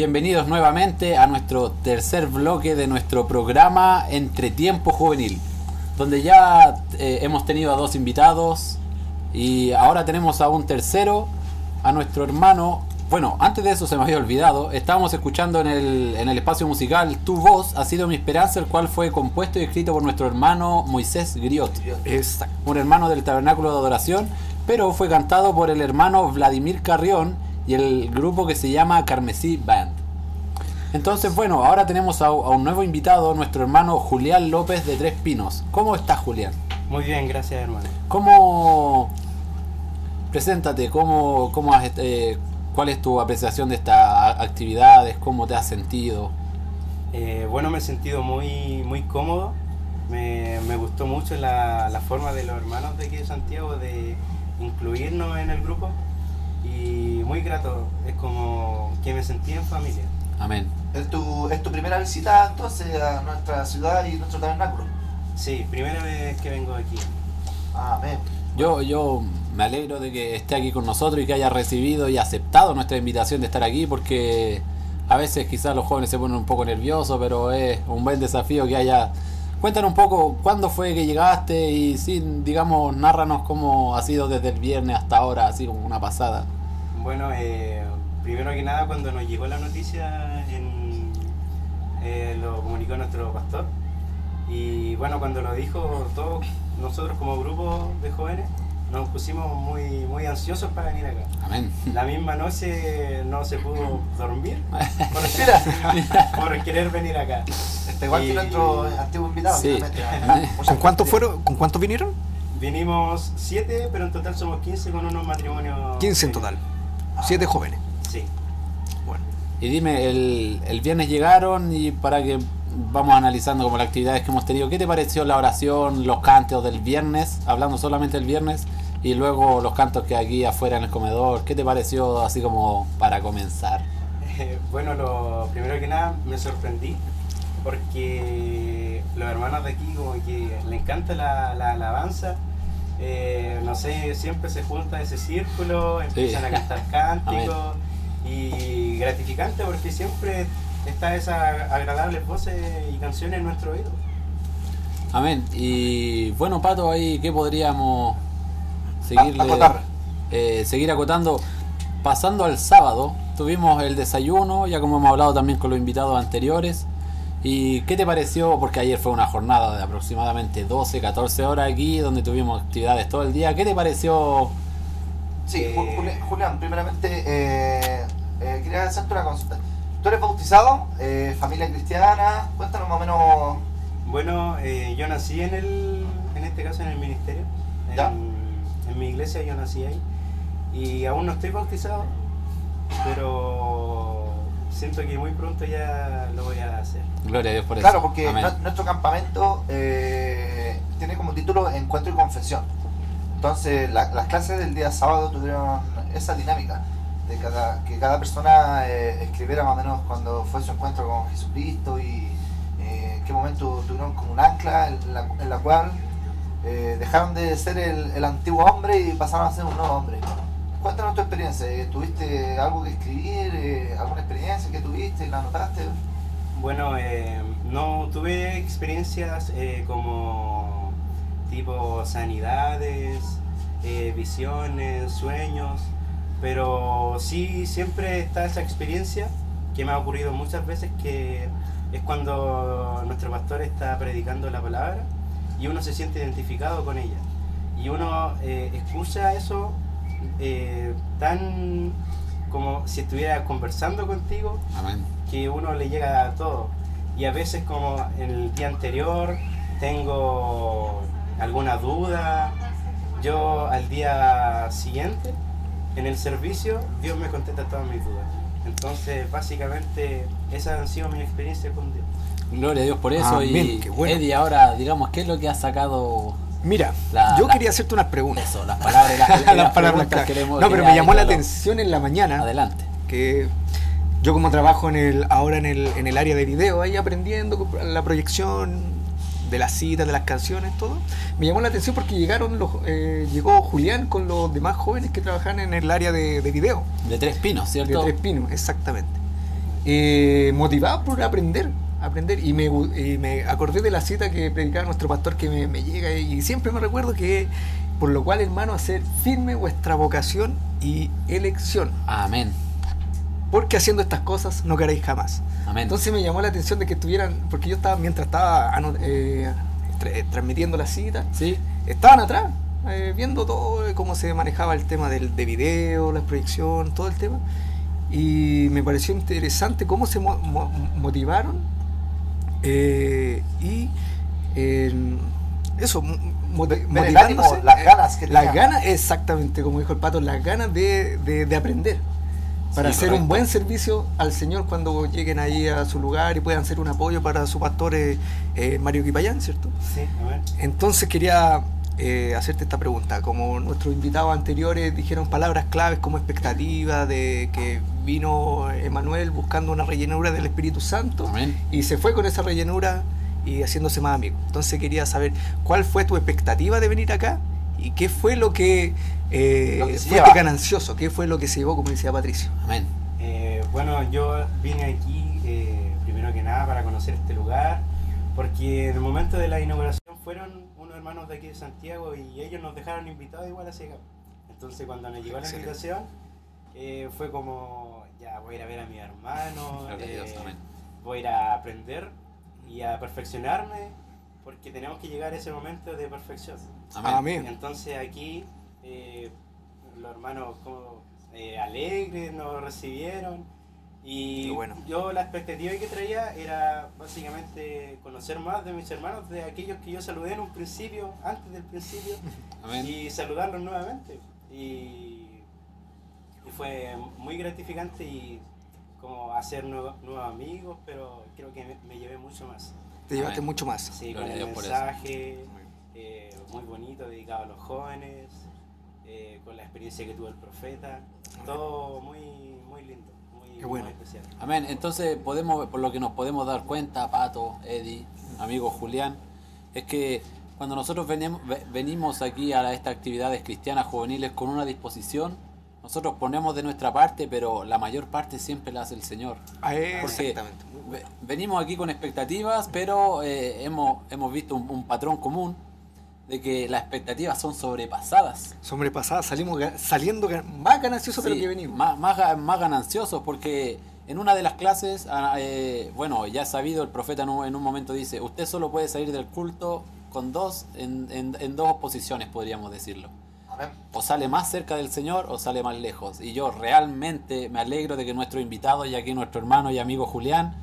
Speaker 2: Bienvenidos nuevamente a nuestro tercer bloque de nuestro programa Entre Tiempo Juvenil, donde ya eh, hemos tenido a dos invitados y ahora tenemos a un tercero, a nuestro hermano. Bueno, antes de eso se me había olvidado, estábamos escuchando en el, en el espacio musical Tu voz ha sido mi esperanza, el cual fue compuesto y escrito por nuestro hermano Moisés Griot.
Speaker 4: Exacto.
Speaker 2: un hermano del Tabernáculo de Adoración, pero fue cantado por el hermano Vladimir Carrión y el grupo que se llama Carmesí Band. Entonces, bueno, ahora tenemos a, a un nuevo invitado, nuestro hermano Julián López de Tres Pinos. ¿Cómo estás, Julián?
Speaker 9: Muy bien, gracias hermano.
Speaker 2: ¿Cómo... Preséntate, ¿cómo, cómo has, eh, ¿cuál es tu apreciación de estas actividades? ¿Cómo te has sentido?
Speaker 9: Eh, bueno, me he sentido muy, muy cómodo. Me, me gustó mucho la, la forma de los hermanos de aquí de Santiago de incluirnos en el grupo. Y muy grato, es como que me sentí en familia.
Speaker 2: Amén.
Speaker 3: ¿Es tu, ¿Es tu primera visita entonces a nuestra ciudad y nuestro tabernáculo?
Speaker 9: Sí, primera vez que vengo aquí.
Speaker 3: Amén.
Speaker 2: Yo, yo me alegro de que esté aquí con nosotros y que haya recibido y aceptado nuestra invitación de estar aquí porque a veces quizás los jóvenes se ponen un poco nerviosos, pero es un buen desafío que haya... Cuéntanos un poco cuándo fue que llegaste y sí, digamos, nárranos cómo ha sido desde el viernes hasta ahora, así como una pasada.
Speaker 9: Bueno, eh, primero que nada, cuando nos llegó la noticia, eh, lo comunicó nuestro pastor. Y bueno, cuando lo dijo, todos nosotros como grupo de jóvenes nos pusimos muy, muy ansiosos para venir acá.
Speaker 2: Amén.
Speaker 9: La misma noche no se pudo dormir por, por querer venir acá.
Speaker 3: Está igual que
Speaker 9: Y
Speaker 3: nuestro antiguo invitado.
Speaker 2: Sí.
Speaker 4: ¿Con cuántos
Speaker 3: gracias.
Speaker 4: fueron? ¿Con cuántos vinieron?
Speaker 9: Vinimos siete, pero en total somos 15 con unos matrimonios.
Speaker 4: 15 en total. Siete jóvenes.
Speaker 9: Sí.
Speaker 4: Bueno.
Speaker 2: Y dime, el, el viernes llegaron y para que vamos analizando como las actividades que hemos tenido, ¿qué te pareció la oración, los cantos del viernes, hablando solamente del viernes, y luego los cantos que aquí afuera en el comedor? ¿Qué te pareció así como para comenzar?
Speaker 9: Eh, bueno, lo primero que nada me sorprendí porque los hermanos de aquí como que le encanta la, la alabanza. Eh, no sé, siempre se junta ese círculo, empiezan a cantar cánticos y gratificante porque siempre está esas agradables voces y canciones en nuestro oído.
Speaker 2: Amén. Y bueno, Pato, ahí, ¿qué podríamos seguirle?
Speaker 3: A- acotar.
Speaker 2: eh, seguir acotando. Pasando al sábado, tuvimos el desayuno, ya como hemos hablado también con los invitados anteriores. ¿Y qué te pareció? Porque ayer fue una jornada de aproximadamente 12, 14 horas aquí, donde tuvimos actividades todo el día. ¿Qué te pareció?
Speaker 3: Sí,
Speaker 9: Eh,
Speaker 3: Ju- Juli- Julián, primeramente eh, eh, quería hacerte una consulta. ¿Tú eres bautizado? Eh, ¿Familia cristiana? Cuéntanos más o menos.
Speaker 9: Bueno, eh, yo nací en el, en este caso en el ministerio,
Speaker 3: Ya.
Speaker 9: en, mi iglesia yo nací ahí y aún no estoy bautizado, pero siento que muy pronto ya lo voy a hacer.
Speaker 2: Gloria a Dios por eso.
Speaker 3: Claro, porque
Speaker 2: Amén.
Speaker 3: nuestro campamento eh, tiene como título Encuentro y Confesión. Entonces, la- las clases del día sábado tuvieron esa dinámica de cada, que cada persona eh, escribiera más o menos cuando fue su encuentro con Jesucristo y eh, en qué momento tuvieron como un ancla en la, en la cual eh, dejaron de ser el, el antiguo hombre y pasaron a ser un nuevo hombre. Cuéntanos tu experiencia. eh, ¿Tuviste algo que escribir? eh, ¿Alguna experiencia que tuviste? ¿La anotaste?
Speaker 9: Bueno, eh, no tuve experiencias como tipo sanidades, visiones, sueños, pero sí siempre está esa experiencia que me ha ocurrido muchas veces que es cuando nuestro pastor está predicando la palabra y uno se siente identificado con ella y uno eh, escucha eso eh, tan como si estuviera conversando contigo
Speaker 2: Amén.
Speaker 9: que uno le llega a todo. Y a veces como en el día anterior tengo alguna duda, yo al día siguiente en el servicio Dios me contesta todas mis dudas. Entonces básicamente esas han sido mis experiencias con Dios.
Speaker 2: Gloria a Dios por eso.
Speaker 4: Amén,
Speaker 2: y
Speaker 4: qué bueno.
Speaker 2: Eddie, ahora, digamos, ¿qué es lo que ha sacado
Speaker 4: Mira,
Speaker 2: La-
Speaker 4: yo
Speaker 2: la-
Speaker 4: quería hacerte unas preguntas.
Speaker 2: eso? Las palabras, las,
Speaker 4: Las
Speaker 2: las
Speaker 4: palabras
Speaker 2: queremos-
Speaker 4: No, pero me llamó la atención en la mañana
Speaker 2: Adelante.
Speaker 4: que yo como trabajo en el ahora en el, en el área de video, ahí aprendiendo la proyección de las citas, de las canciones, todo, me llamó la atención porque llegaron los, eh, llegó Julián con los demás jóvenes que trabajan en el área de, de video,
Speaker 2: De tres pinos,
Speaker 4: de
Speaker 2: ¿cierto?
Speaker 4: Tres Pinos, exactamente. eh, motivados por aprender, aprender. Y me, y me acordé de la cita que predicaba nuestro pastor que me, me llega y siempre me recuerdo que, por lo cual, hermano, hacer firme vuestra vocación y elección.
Speaker 2: Amén.
Speaker 4: Porque haciendo estas cosas no queréis jamás.
Speaker 2: Amén.
Speaker 4: Entonces me llamó la atención de que estuvieran, porque yo estaba, mientras estaba eh, tra- transmitiendo la cita,
Speaker 2: Sí.
Speaker 4: estaban atrás, eh, viendo todo, eh, cómo se manejaba el tema del, de video, la proyección, todo el tema. Y me pareció interesante cómo se mo- mo- motivaron eh, y eh, eso, mo- moti-
Speaker 3: Ver el ánimo,
Speaker 4: motivándose,
Speaker 3: las
Speaker 4: eh,
Speaker 3: ganas que
Speaker 4: Las
Speaker 3: tenían.
Speaker 4: ganas, exactamente, como dijo el pato, las ganas de, de- de aprender. Para
Speaker 2: Sí,
Speaker 4: hacer
Speaker 2: correcto.
Speaker 4: un buen servicio al Señor cuando lleguen ahí a su lugar y puedan ser un apoyo para su pastor eh, eh, Mario Quipayán, ¿cierto?
Speaker 9: Sí, amén.
Speaker 4: Entonces quería eh, hacerte esta pregunta. Como nuestros invitados anteriores dijeron palabras claves como expectativa de que vino Emanuel buscando una rellenura del Espíritu Santo
Speaker 2: Amén.
Speaker 4: y se fue con esa rellenura y haciéndose más amigo. Entonces quería saber cuál fue tu expectativa de venir acá y qué fue lo que, eh, fuiste
Speaker 3: lleva.
Speaker 4: ganancioso, qué fue lo que se llevó, como decía Patricio.
Speaker 2: Amén.
Speaker 9: Eh, bueno, yo vine aquí eh, primero que nada para conocer este lugar, porque en el momento de la inauguración fueron unos hermanos de aquí de Santiago y ellos nos dejaron invitados igual a acá. Entonces cuando nos llegó la
Speaker 4: Excelente.
Speaker 9: invitación eh, fue como, ya voy a ir a ver a mi hermano,
Speaker 2: Dios,
Speaker 9: eh,
Speaker 2: amén.
Speaker 9: voy a ir a aprender y a perfeccionarme, porque tenemos que llegar a ese momento de perfección.
Speaker 2: Amén.
Speaker 9: Entonces aquí eh, los hermanos como eh, alegres nos recibieron y
Speaker 4: bueno.
Speaker 9: yo la expectativa que traía era básicamente conocer más de mis hermanos, de aquellos que yo saludé en un principio, antes del principio, y saludarlos nuevamente. Y, y fue muy gratificante y como hacer nuevos, nuevos amigos, pero creo que me, me llevé mucho más.
Speaker 4: Te llevaste
Speaker 2: Amén.
Speaker 4: mucho más.
Speaker 9: Sí,
Speaker 2: Gloria
Speaker 9: con el mensaje eh, muy bonito dedicado a los jóvenes, eh, con la experiencia que tuvo el profeta, todo muy, muy lindo, muy,
Speaker 4: Qué bueno.
Speaker 9: muy especial.
Speaker 2: Amén. Entonces, podemos, por lo que nos podemos dar cuenta, Pato, Eddie, amigo Julián, es que cuando nosotros venimos, ve- venimos aquí a estas actividades cristianas juveniles con una disposición, nosotros ponemos de nuestra parte, pero la mayor parte siempre la hace el Señor.
Speaker 4: Ah, eh,
Speaker 2: Porque
Speaker 4: bueno.
Speaker 2: ve- venimos aquí con expectativas, pero eh, hemos, hemos visto un, un patrón común de que las expectativas son sobrepasadas.
Speaker 4: Sobrepasada, salimos saliendo más gananciosos de lo que venimos.
Speaker 2: Más, más, más gananciosos, porque en una de las clases, ah, eh, bueno, ya sabido, el profeta en un, en un momento dice, usted solo puede salir del culto con dos, en, en- en dos posiciones, podríamos decirlo.
Speaker 3: Amén.
Speaker 2: O sale más cerca del Señor o sale más lejos. Y yo realmente me alegro de que nuestro invitado y aquí nuestro hermano y amigo Julián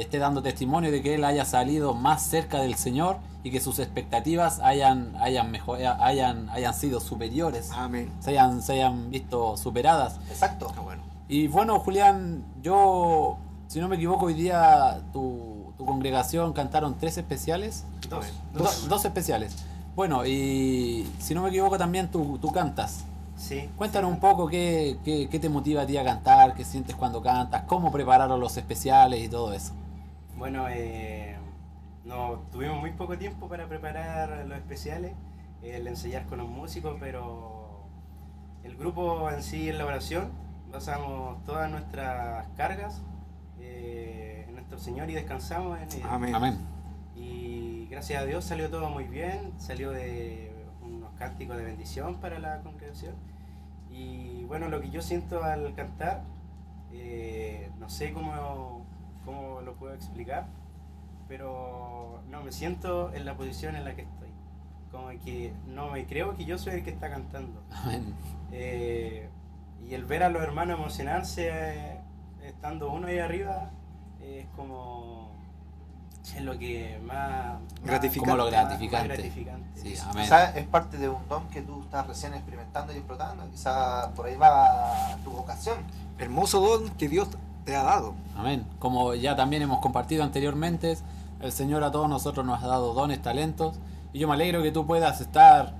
Speaker 2: esté dando testimonio de que él haya salido más cerca del Señor y que sus expectativas hayan, hayan, mejor, hayan, hayan sido superiores,
Speaker 4: Amén.
Speaker 2: se hayan, se hayan visto superadas.
Speaker 3: Exacto.
Speaker 4: Bueno.
Speaker 2: Y bueno, Julián, yo, si no me equivoco, hoy día tu, tu congregación cantaron tres especiales.
Speaker 9: Dos.
Speaker 2: Do- dos especiales. Bueno, y si no me equivoco, también tú, tú cantas.
Speaker 9: Sí.
Speaker 2: Cuéntanos un poco qué, qué, qué te motiva a ti a cantar, qué sientes cuando cantas, cómo prepararon los especiales y todo eso.
Speaker 9: Bueno, eh, no, tuvimos muy poco tiempo para preparar los especiales, el ensayar con los músicos, pero el grupo en sí en la oración basamos todas nuestras cargas eh, en nuestro Señor y descansamos en él.
Speaker 4: Amén.
Speaker 2: Amén.
Speaker 9: Y gracias a Dios salió todo muy bien, salió de unos cánticos de bendición para la congregación. Y bueno, lo que yo siento al cantar, eh, no sé cómo, cómo lo puedo explicar, pero no, me siento en la posición en la que estoy. Como que no me creo que yo soy el que está cantando. Eh, y el ver a los hermanos emocionarse eh, estando uno ahí arriba es como es lo que más
Speaker 4: Gratificante.
Speaker 2: Como lo gratificante.
Speaker 9: más gratificante.
Speaker 2: Sí, amén.
Speaker 3: Quizás es parte de un don que tú estás recién experimentando y explotando. Quizás por ahí va tu vocación.
Speaker 4: Hermoso don que Dios te ha dado.
Speaker 2: Amén. Como ya también hemos compartido anteriormente, el Señor a todos nosotros nos ha dado dones, talentos, y yo me alegro que tú puedas estar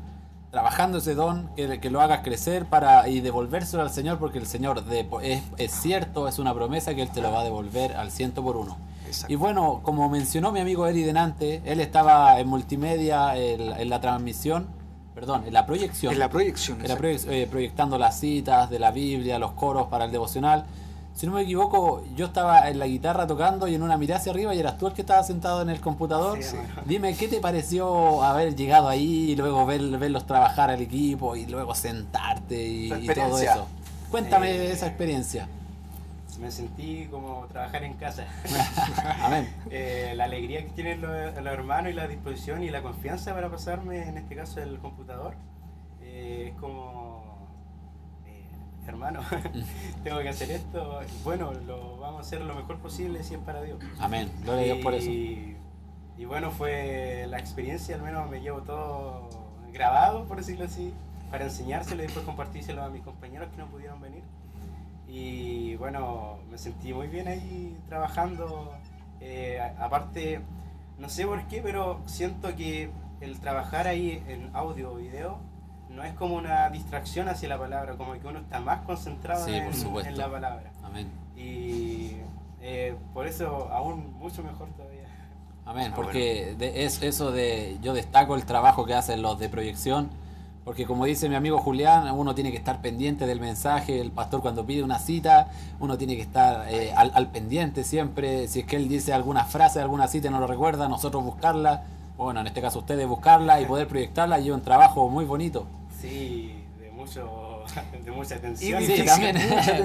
Speaker 2: trabajando ese don, que, que lo hagas crecer para y devolvérselo al Señor, porque el Señor de- es, es cierto, es una promesa que Él te lo va a devolver al ciento por uno.
Speaker 4: Exacto.
Speaker 2: Y bueno, como mencionó mi amigo Eri Denante, él estaba en multimedia en, en la transmisión, perdón, en la proyección.
Speaker 4: En la proyección.
Speaker 2: Proye- eh, proyectando las citas de la Biblia, los coros para el devocional. Si no me equivoco, yo estaba en la guitarra tocando y en una mirada hacia arriba y eras tú el que estaba sentado en el computador.
Speaker 9: Sí.
Speaker 2: Dime, ¿qué te pareció haber llegado ahí y luego ver, verlos trabajar al equipo y luego sentarte y, todo eso? Cuéntame
Speaker 9: Eh,
Speaker 2: esa experiencia.
Speaker 9: Me sentí como trabajar en casa.
Speaker 2: Amén.
Speaker 9: Eh, la alegría que tienen los, los hermanos y la disposición y la confianza para pasarme, en este caso, el computador, eh, es como, hermano, tengo que hacer esto, bueno, lo vamos a hacer lo mejor posible si es para Dios.
Speaker 2: Amén. Gloria a Dios por eso.
Speaker 9: Y, y bueno, fue la experiencia, al menos me llevo todo grabado, por decirlo así, para enseñárselo y después compartírselo a mis compañeros que no pudieron venir. Y bueno, me sentí muy bien ahí trabajando. Eh, aparte, no sé por qué, pero siento que el trabajar ahí en audio o video no es como una distracción hacia la palabra, como que uno está más concentrado
Speaker 2: Sí,
Speaker 9: en,
Speaker 2: por supuesto.
Speaker 9: en la palabra.
Speaker 2: Amén.
Speaker 9: Y eh, por eso aún mucho mejor todavía.
Speaker 2: Amén,
Speaker 9: Ah,
Speaker 2: porque de- es eso de yo destaco el trabajo que hacen los de proyección, porque como dice mi amigo Julián, uno tiene que estar pendiente del mensaje, el pastor cuando pide una cita, uno tiene que estar eh, al, al pendiente siempre, si es que él dice alguna frase, alguna cita y no lo recuerda, nosotros buscarla, bueno, en este caso ustedes buscarla y poder proyectarla y un trabajo muy bonito.
Speaker 9: Sí, de mucho, de mucha atención.
Speaker 2: Sí, también,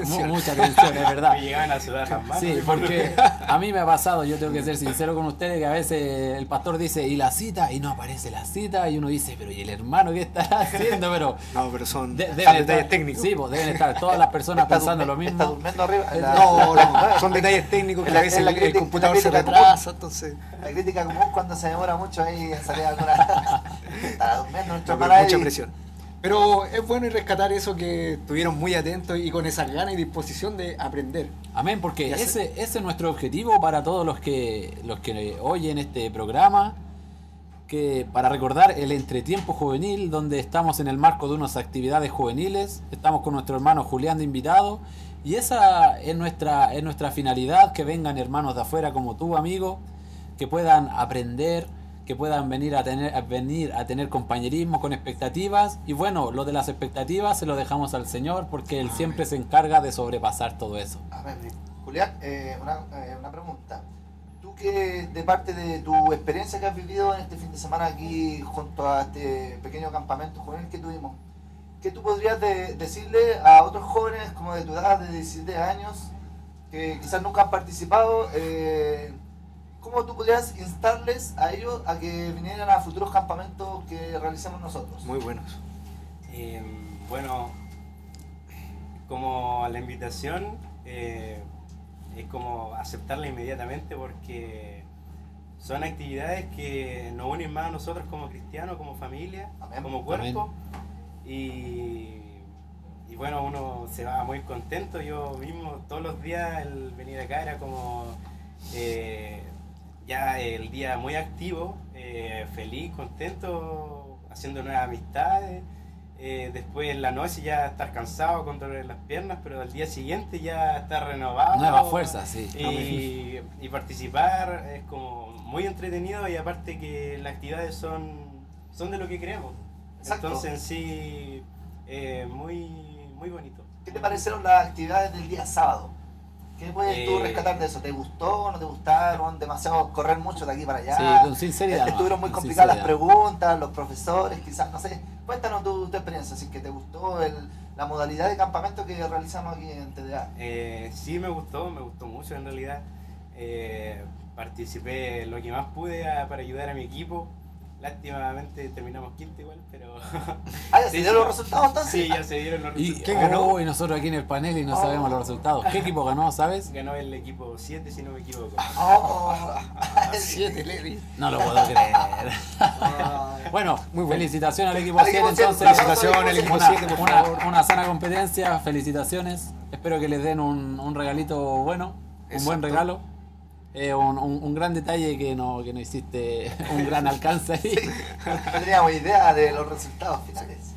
Speaker 2: Mu- mucha atención, es verdad.
Speaker 9: Me llegaban a sudar las manos.
Speaker 2: Sí, porque a mí me ha pasado, yo tengo que ser sincero con ustedes, que a veces el pastor dice, ¿y la cita? Y no aparece la cita, y uno dice, pero ¿y el hermano qué estará haciendo? Pero
Speaker 4: No, pero son,
Speaker 2: de- deben
Speaker 4: detalles
Speaker 2: estar,
Speaker 4: técnicos.
Speaker 2: Sí, pues deben estar todas las personas
Speaker 3: Está
Speaker 2: pensando lo
Speaker 3: durmi- Está
Speaker 2: mismo.
Speaker 3: durmiendo arriba. la-
Speaker 4: No, no, son detalles técnicos que
Speaker 3: la-
Speaker 4: a veces
Speaker 3: es la
Speaker 4: el, el computador se retrasa, entonces
Speaker 3: La crítica común cuando se demora mucho ahí en salir alguna. Está durmiendo nuestro
Speaker 4: no, mucha
Speaker 3: ahí.
Speaker 4: presión. Pero es bueno y rescatar eso que estuvieron muy atentos y con esa gana y disposición de aprender.
Speaker 2: Amén, porque ese, ese es nuestro objetivo para todos los que, los que oyen este programa, que para recordar el entretiempo juvenil, donde estamos en el marco de unas actividades juveniles, estamos con nuestro hermano Julián de invitado, y esa es nuestra, es nuestra finalidad, que vengan hermanos de afuera como tú, amigo, que puedan aprender, que puedan venir a tener, a venir a tener compañerismo con expectativas, y bueno, lo de las expectativas se lo dejamos al Señor, porque Él siempre se encarga de sobrepasar todo eso.
Speaker 3: Amén. Julián, eh, una, eh, una pregunta. Tú que de parte de tu experiencia que has vivido en este fin de semana aquí junto a este pequeño campamento juvenil que tuvimos, ¿qué tú podrías de- decirle a otros jóvenes como de tu edad, de 17 años, que quizás nunca han participado? eh, ¿Cómo tú podrías instarles a ellos a que vinieran a futuros campamentos que realicemos nosotros?
Speaker 4: Muy buenos.
Speaker 9: Eh, bueno, como la invitación eh, es como aceptarla inmediatamente porque son actividades que nos unen más a nosotros como cristianos, como familia,
Speaker 3: Amén.
Speaker 9: como cuerpo. Y, y bueno, uno se va muy contento. Yo mismo todos los días el venir acá era como eh, ya el día muy activo, eh, feliz, contento, haciendo nuevas amistades. Eh, después en la noche ya estar cansado con dolor en las piernas, pero al día siguiente ya estar renovado.
Speaker 2: Nuevas fuerzas, sí.
Speaker 9: Y, y participar es como muy entretenido y aparte que las actividades son, son de lo que creemos.
Speaker 3: Exacto.
Speaker 9: Entonces en sí, eh, muy, muy bonito.
Speaker 3: ¿Qué te parecieron las actividades del día sábado? ¿Qué puedes tú
Speaker 9: Eh,
Speaker 3: rescatar de eso? ¿Te gustó? ¿No te gustaron? ¿Demasiado correr mucho de aquí para allá?
Speaker 2: Sí, con sinceridad,
Speaker 3: Estuvieron
Speaker 2: no,
Speaker 3: muy complicadas las preguntas, los profesores, quizás, no sé. Cuéntanos tu, tu experiencia, si es que te gustó el- la modalidad de campamento que realizamos aquí en TDA.
Speaker 9: Eh, sí me gustó, me gustó mucho en realidad. Eh, participé lo que más pude a- para ayudar a mi equipo. Lástimamente terminamos quinto igual, pero...
Speaker 3: Ah, ¿ya se dieron los resultados entonces?
Speaker 9: Sí, ya se dieron los
Speaker 2: Y,
Speaker 9: resultados.
Speaker 4: ¿Quién ganó?
Speaker 2: oh, y nosotros aquí en el panel y no
Speaker 3: Oh.
Speaker 2: sabemos los resultados. ¿Qué equipo ganó, sabes?
Speaker 9: Ganó el equipo 7 si no me equivoco.
Speaker 3: Oh,
Speaker 4: Siete, Levi.
Speaker 2: No lo puedo creer. Bueno,
Speaker 4: Muy
Speaker 2: felicitaciones al equipo
Speaker 3: Al
Speaker 2: 7
Speaker 3: equipo siete,
Speaker 2: entonces.
Speaker 4: felicitaciones al equipo
Speaker 2: Una-
Speaker 4: siete, por
Speaker 2: una,
Speaker 4: favor.
Speaker 2: una sana competencia, felicitaciones. Espero que les den un, un regalito bueno, un buen regalo. Eh, un, un- un gran detalle que no, que no hiciste un gran alcance ahí.
Speaker 3: no teníamos idea de los resultados finales.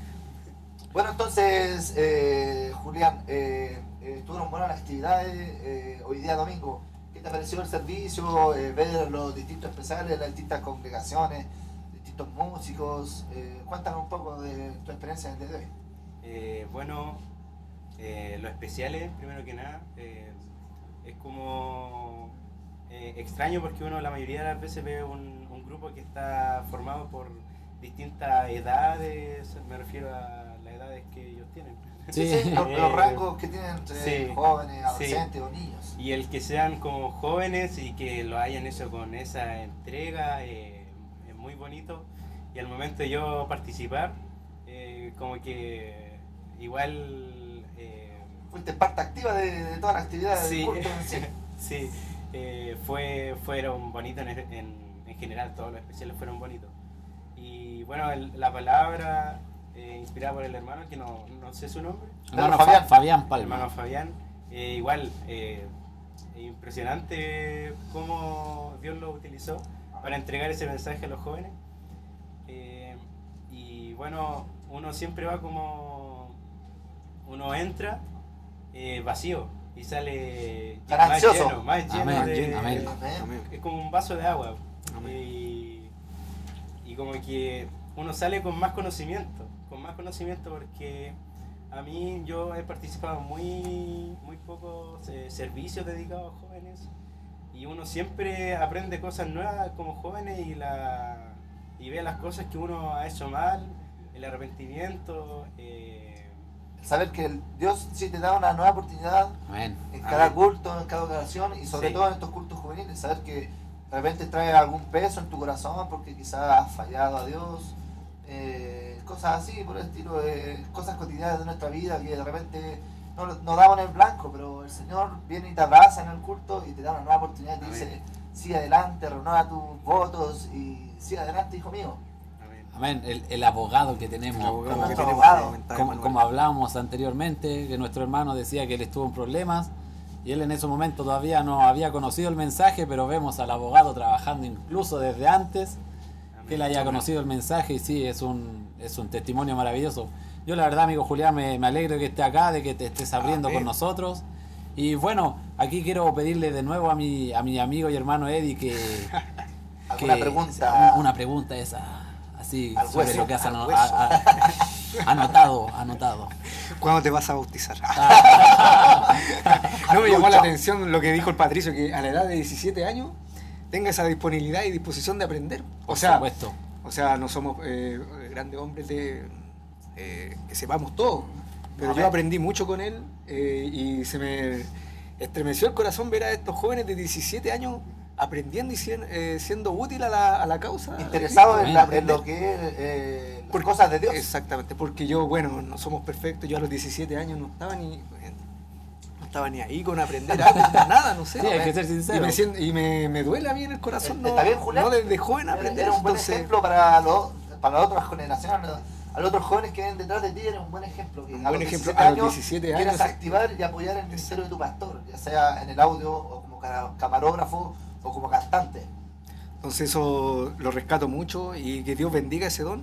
Speaker 3: Bueno, entonces, eh, Julián, eh, eh, estuvieron buenas actividades eh, hoy día domingo. ¿Qué te pareció el servicio? Eh, ver los distintos especiales, las distintas congregaciones, distintos músicos. Eh, cuéntanos un poco de tu experiencia en el día de hoy.
Speaker 9: Eh, bueno, eh, los especiales, primero que nada, eh, eh, extraño porque uno la mayoría de las veces ve un, un grupo que está formado por distintas edades, me refiero a las edades que ellos tienen.
Speaker 3: Sí, sí, los, los rangos que tienen entre
Speaker 9: Sí,
Speaker 3: jóvenes,
Speaker 9: sí.
Speaker 3: adolescentes o niños.
Speaker 9: Y el que sean como jóvenes y que lo hayan hecho con esa entrega eh, es muy bonito. Y al momento de yo participar, eh, como que igual... eh,
Speaker 3: Fuiste parte activa de, de todas las actividades
Speaker 9: Sí,
Speaker 3: del culto en sí.
Speaker 9: eh, fue, fueron bonitos en, en, en general, todos los especiales fueron bonitos. Y bueno, el- la palabra eh, inspirada por el hermano, que no, no sé su nombre.
Speaker 2: Hermano Fabián, Fabián Palma.
Speaker 9: Hermano Fabián, eh, igual, eh, impresionante cómo Dios lo utilizó para entregar ese mensaje a los jóvenes. Eh, y bueno, uno siempre va como, uno entra eh, vacío y sale más lleno, más lleno
Speaker 2: Amén,
Speaker 9: de-
Speaker 2: amén.
Speaker 3: Amén.
Speaker 9: es como un vaso de agua.
Speaker 4: Amén.
Speaker 9: Y, y como que uno sale con más conocimiento, con más conocimiento porque a mí yo he participado en muy, muy pocos eh, servicios dedicados a jóvenes y uno siempre aprende cosas nuevas como jóvenes y, la, y ve las cosas que uno ha hecho mal, el arrepentimiento. eh,
Speaker 3: Saber que el Dios sí te da una nueva oportunidad
Speaker 2: Amén.
Speaker 3: en cada
Speaker 9: Amén.
Speaker 3: culto, en cada ocasión y sobre
Speaker 9: Sí.
Speaker 3: todo en estos cultos juveniles, saber que de repente trae algún peso en tu corazón porque quizás has fallado a Dios, eh, cosas así por el estilo, eh, cosas cotidianas de nuestra vida que de repente no, no damos en el blanco, pero el Señor viene y te abraza en el culto y te da una nueva oportunidad y te dice, sigue adelante, renueva tus votos y sigue adelante, hijo mío.
Speaker 9: Amén.
Speaker 2: El, el abogado que tenemos.
Speaker 4: El abogado
Speaker 2: como-
Speaker 4: que tenemos
Speaker 3: abogado.
Speaker 2: como, como hablábamos anteriormente, que nuestro hermano decía que él estuvo en problemas y él en ese momento todavía no había conocido el mensaje, pero vemos al abogado trabajando incluso desde antes que él haya conocido el mensaje y sí, es un, es un testimonio maravilloso. Yo la verdad, amigo Julián, me, me alegro que esté acá, de que te estés abriendo
Speaker 4: Amén.
Speaker 2: con nosotros. Y bueno, aquí quiero pedirle de nuevo a mi, a mi amigo y hermano Eddie que...
Speaker 3: ¿Alguna
Speaker 2: que-
Speaker 3: pregunta?
Speaker 2: Una pregunta esa, así,
Speaker 3: Al
Speaker 2: sobre
Speaker 3: hueso,
Speaker 2: lo que has ano- a- a- anotado, anotado.
Speaker 4: ¿Cuándo te vas a bautizar?
Speaker 2: Ah,
Speaker 4: No me llamó la atención lo que dijo el Patricio, que a la edad de 17 años tenga esa disponibilidad y disposición de aprender. O
Speaker 2: por
Speaker 4: sea,
Speaker 2: supuesto.
Speaker 4: o sea, no somos eh, grandes hombres de eh, que sepamos todo, pero yo aprendí mucho con él eh, y se me estremeció el corazón ver a estos jóvenes de 17 años aprendiendo y sien- eh, siendo útil a la, a la causa.
Speaker 3: Interesado en, la- en lo que es eh,
Speaker 4: Por
Speaker 3: cosas de Dios.
Speaker 4: Exactamente, porque yo, bueno, no somos perfectos, yo a los 17 años no estaba ni no estaba ni ahí con aprender algo, nada, no sé.
Speaker 2: Sí, hay que ser
Speaker 4: Y,
Speaker 2: sincero.
Speaker 4: me, siento- y me, me duele a mí en el corazón no,
Speaker 3: Está bien, Julián.
Speaker 4: no desde joven aprender.
Speaker 3: Era un buen
Speaker 4: entonces,
Speaker 3: ejemplo para, los, para las otras generaciones, a los otros jóvenes que vienen detrás de ti, era un buen ejemplo. Que
Speaker 4: Un
Speaker 3: a
Speaker 4: buen
Speaker 3: los
Speaker 4: ejemplo,
Speaker 3: 17
Speaker 4: a los
Speaker 3: años
Speaker 4: 17
Speaker 3: quieras activar y apoyar el ministerio de tu pastor, ya sea en el audio o como ca- camarógrafo o como cantante.
Speaker 4: Entonces eso lo rescato mucho y que Dios bendiga ese don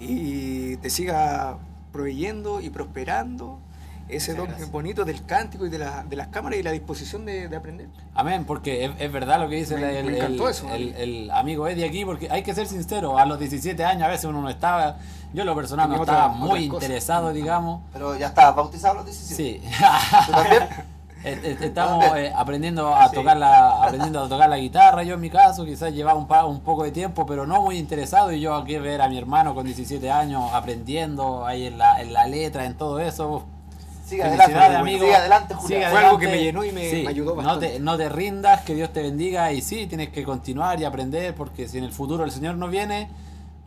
Speaker 4: y te siga proveyendo y prosperando ese don bonito del cántico y de, la- de las cámaras y la disposición de, de aprender.
Speaker 2: Amén, porque es, es verdad lo que dice
Speaker 4: Me-
Speaker 2: el,
Speaker 4: me
Speaker 2: el-
Speaker 4: eso.
Speaker 2: el- el amigo Eddie aquí, porque hay que ser sincero, a los 17 años a veces uno no estaba, yo lo personal no estaba
Speaker 4: otra-
Speaker 2: muy interesado, digamos.
Speaker 3: Pero ya estabas bautizado a los 17.
Speaker 2: Sí.
Speaker 3: ¿Tú también?
Speaker 2: Estamos eh, aprendiendo a tocar la aprendiendo a tocar la guitarra, yo en mi caso quizás llevaba un, pa- un poco de tiempo, pero no muy interesado y yo aquí ver a mi hermano con 17 años aprendiendo ahí en la, en la letra, en todo eso.
Speaker 3: Sigue adelante,
Speaker 2: amigo.
Speaker 3: sigue adelante, Julián.
Speaker 2: Sigue
Speaker 4: Fue algo que me llenó y me- me ayudó
Speaker 2: No
Speaker 4: bastante.
Speaker 2: te, no te rindas, que Dios te bendiga y sí, tienes que continuar y aprender porque si en el futuro el Señor no viene,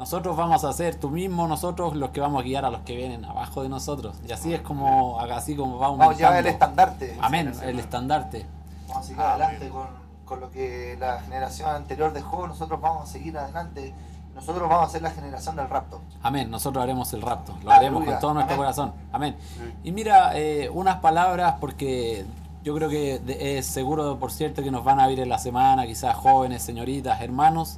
Speaker 2: nosotros vamos a ser tú mismo, nosotros los que vamos a guiar a los que vienen abajo de nosotros. Y así es como, así como va
Speaker 3: Vamos a llevar el estandarte.
Speaker 2: Amén, el estandarte.
Speaker 3: Vamos a seguir adelante con, con lo que la generación anterior dejó. Nosotros vamos a seguir adelante. Nosotros vamos a ser la generación del rapto.
Speaker 2: Amén, nosotros haremos el rapto, lo haremos con todo nuestro
Speaker 3: Amén.
Speaker 2: corazón. Amén. Y mira, eh, unas palabras porque yo creo que de- es seguro, por cierto, que nos van a ver en la semana, quizás jóvenes, señoritas, hermanos.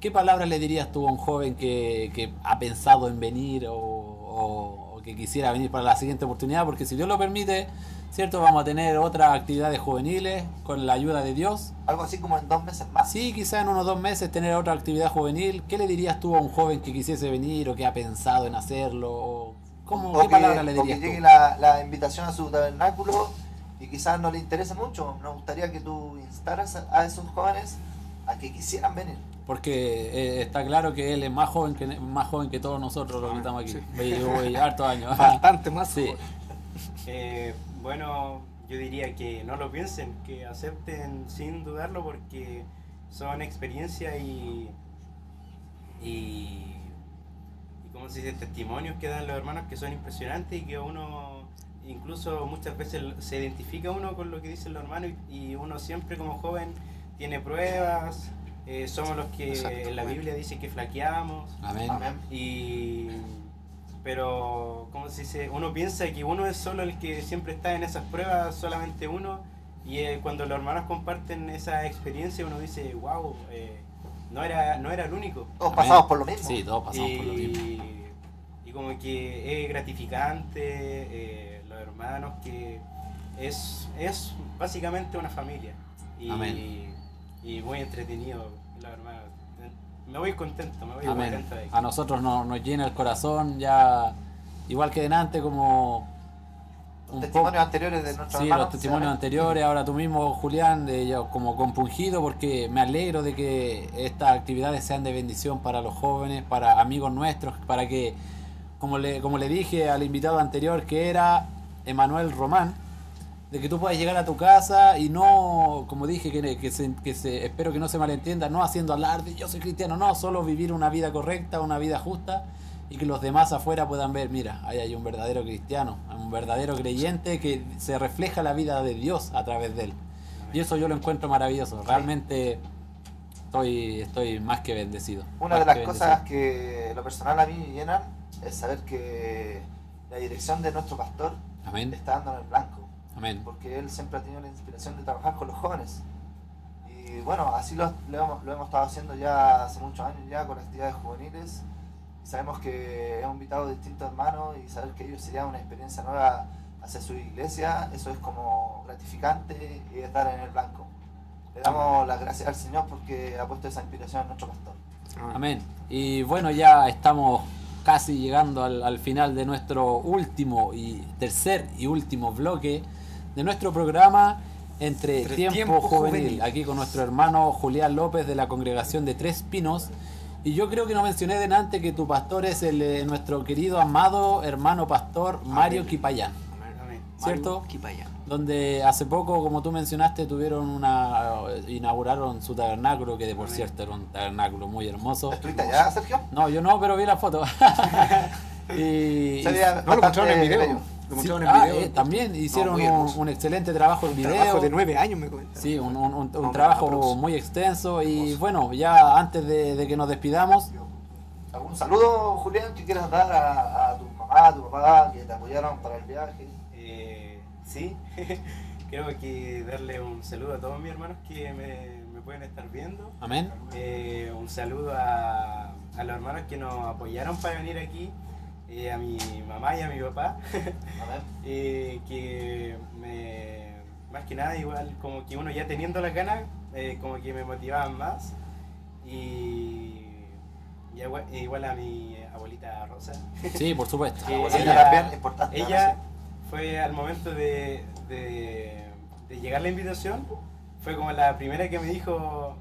Speaker 2: ¿Qué palabras le dirías tú a un joven que, que ha pensado en venir o, o- o que quisiera venir para la siguiente oportunidad? Porque si Dios lo permite, ¿cierto? Vamos a tener otras actividades juveniles con la ayuda de Dios.
Speaker 3: Algo así como en dos meses más.
Speaker 2: Sí, quizá en unos dos meses tener otra actividad juvenil. ¿Qué le dirías tú a un joven que quisiese venir o que ha pensado en hacerlo? ¿Cómo,
Speaker 3: O
Speaker 2: ¿Qué
Speaker 3: que-
Speaker 2: palabra le
Speaker 3: o que
Speaker 2: dirías
Speaker 3: llegue
Speaker 2: tú?
Speaker 3: la, la invitación a su tabernáculo y quizás no le interese mucho. Nos gustaría que tú instaras a esos jóvenes a que quisieran venir.
Speaker 2: Porque eh, está claro que él es más joven que más joven que todos nosotros los que estamos aquí. Oye, hartos años.
Speaker 4: Bastante más
Speaker 2: Sí.
Speaker 4: joven.
Speaker 9: Eh, bueno, yo diría que no lo piensen, que acepten sin dudarlo porque son experiencias y, y, y como se dice, testimonios que dan los hermanos que son impresionantes y que uno incluso muchas veces se identifica uno con lo que dicen los hermanos y, y uno siempre como joven tiene pruebas, eh, somos los que
Speaker 3: Exacto.
Speaker 9: en la Biblia dice que flaqueamos.
Speaker 2: Amén.
Speaker 3: Amén.
Speaker 9: Y pero ¿cómo se dice? Uno piensa que uno es solo el que siempre está en esas pruebas, solamente uno. Y eh, cuando los hermanos comparten esa experiencia, uno dice, wow, no era no era el único.
Speaker 3: Todos pasamos por lo mismo.
Speaker 2: Sí, todos pasamos por lo mismo.
Speaker 9: Y, y como que es gratificante, eh, los hermanos, que es, es básicamente una familia. Y,
Speaker 2: Amén.
Speaker 9: y muy entretenido, los hermanos. Me voy contento, me voy
Speaker 2: Amén.
Speaker 9: contento de.
Speaker 2: A nosotros nos, nos llena el corazón ya, igual que delante, como un
Speaker 3: Testimonios
Speaker 2: poco-
Speaker 3: anteriores de nuestros
Speaker 2: Sí,
Speaker 3: hermanos.
Speaker 2: los testimonios anteriores, ahora tú mismo, Julián, de yo como compungido porque me alegro de que estas actividades sean de bendición para los jóvenes, para amigos nuestros, para que, como le, como le dije al invitado anterior, que era Emanuel Román, de que tú puedas llegar a tu casa y no, como dije, que, que, se, que se- espero que no se malentienda, no haciendo alarde, yo soy cristiano, no, solo vivir una vida correcta, una vida justa y que los demás afuera puedan ver, mira, ahí hay un verdadero cristiano, un verdadero creyente que se refleja la vida de Dios a través de él. Y eso yo lo encuentro maravilloso, realmente estoy, estoy más que bendecido.
Speaker 3: Una de las
Speaker 2: que
Speaker 3: cosas que lo personal a mí me llenan es saber que la dirección de nuestro pastor
Speaker 2: Amén,
Speaker 3: está dando en el blanco.
Speaker 2: Amén,
Speaker 3: porque él siempre ha tenido la inspiración de trabajar con los jóvenes. Y bueno, así lo, lo hemos, lo hemos estado haciendo ya hace muchos años ya con actividades juveniles. Y sabemos que hemos invitado a distintos hermanos y saber que ellos serían una experiencia nueva hacia su iglesia, eso es como gratificante y estar en el blanco. Le damos las gracias al Señor porque ha puesto esa inspiración en nuestro pastor.
Speaker 2: amén. Y bueno, ya estamos casi llegando al, al final de nuestro último y tercer y último bloque de nuestro programa entre
Speaker 4: Entre
Speaker 2: tiempo,
Speaker 4: Tiempo
Speaker 2: juvenil,
Speaker 4: Juvenil.
Speaker 2: aquí con nuestro hermano Julián López de la congregación de Tres Pinos. Y yo creo que no mencioné delante que tu pastor es el, eh, nuestro querido, amado hermano pastor Mario
Speaker 4: Amén.
Speaker 2: Quipayán,
Speaker 9: Amén.
Speaker 2: ¿cierto?
Speaker 4: Mario Quipaya.
Speaker 2: Donde hace poco, como tú mencionaste, tuvieron una inauguraron su tabernáculo, que de por
Speaker 9: Amén.
Speaker 2: cierto era un tabernáculo muy hermoso.
Speaker 3: ¿Estuviste allá, Sergio?
Speaker 2: No, yo no, pero vi la foto. y,
Speaker 4: No lo mostraron en
Speaker 3: bastante
Speaker 4: video.
Speaker 3: bello.
Speaker 4: Lo
Speaker 2: Sí,
Speaker 4: mostraron
Speaker 2: ah,
Speaker 4: en video.
Speaker 2: eh, también hicieron un, excelente trabajo en
Speaker 4: Un
Speaker 2: video.
Speaker 4: trabajo de nueve años me cuenta.
Speaker 2: Sí, un, un- un- un
Speaker 4: No,
Speaker 2: trabajo muy extenso. Y bueno, ya antes de, de que nos despidamos,
Speaker 3: ¿Algún saludo, Julián, que quieras dar a, a tu mamá, a tu papá, que te apoyaron para el viaje?
Speaker 9: Eh, sí, creo que darle un saludo a todos mis hermanos que me, me pueden estar viendo.
Speaker 2: amén.
Speaker 9: Eh, un saludo a, a los hermanos que nos apoyaron para venir aquí, eh, a mi mamá y a mi papá, eh, que me, más que nada igual como que uno ya teniendo las ganas, eh, como que me motivaban más. Y, y igual, igual a mi abuelita Rosa.
Speaker 2: Sí, por supuesto.
Speaker 9: ella-
Speaker 3: importante,
Speaker 9: ella fue al momento de, de, de llegar la invitación, fue como la primera que me dijo,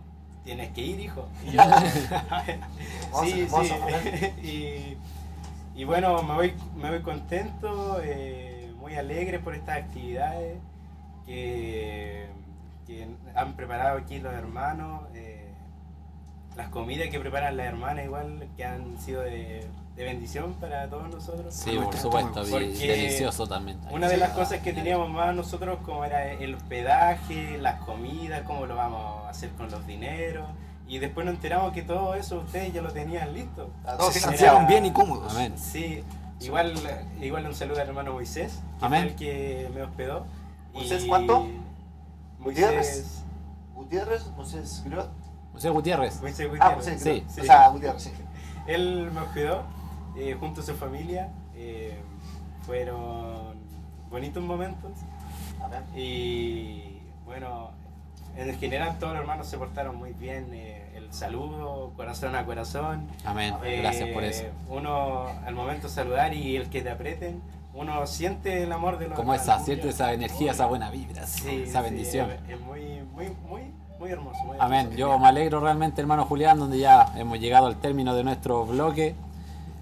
Speaker 9: tienes que ir, hijo. Y yo, sí, sí. y, y bueno, me voy, me voy contento, eh, muy alegre por estas actividades que, que han preparado aquí los hermanos. eh, las comidas que preparan las hermanas igual que han sido de, de bendición para todos nosotros.
Speaker 2: Sí, por supuesto. Delicioso también.
Speaker 9: Una de las cosas que teníamos más nosotros como era el hospedaje, las comidas, cómo lo vamos a hacer con los dineros. Y después nos enteramos que todo eso ustedes ya lo tenían listo.
Speaker 3: Está todo
Speaker 4: Se
Speaker 3: financiado.
Speaker 4: sintieron bien y cómodos.
Speaker 2: Amén.
Speaker 9: Sí, igual, igual un saludo al hermano Moisés, que
Speaker 2: Amén.
Speaker 9: fue el que me hospedó.
Speaker 3: ¿Moisés
Speaker 9: Y-
Speaker 3: cuánto?
Speaker 9: Moisés,
Speaker 3: Gutiérrez, Moisés
Speaker 2: Gutiérrez.
Speaker 9: Moisés
Speaker 3: Ah,
Speaker 9: Gutiérrez.
Speaker 3: Moisés
Speaker 2: Sí.
Speaker 3: Griot.
Speaker 9: Sí.
Speaker 3: O sea, Gutiérrez, sí.
Speaker 9: Él me hospedó eh, junto a su familia. eh, fueron bonitos momentos.
Speaker 3: Amén.
Speaker 9: Y bueno, en general todos los hermanos se portaron muy bien. eh, el saludo, corazón a corazón.
Speaker 2: Amén.
Speaker 9: Eh,
Speaker 2: Gracias por eso.
Speaker 9: Uno al momento de saludar y el que te aprieten,
Speaker 10: uno siente el amor de los
Speaker 2: Como esa, siente esa energía, esa buena vibra,
Speaker 10: Sí,
Speaker 2: esa
Speaker 10: sí,
Speaker 2: bendición.
Speaker 10: es- es muy, muy, muy, muy hermoso. muy
Speaker 2: Amén.
Speaker 10: hermoso.
Speaker 2: Yo me alegro realmente, hermano Julián, donde ya hemos llegado al término de nuestro bloque,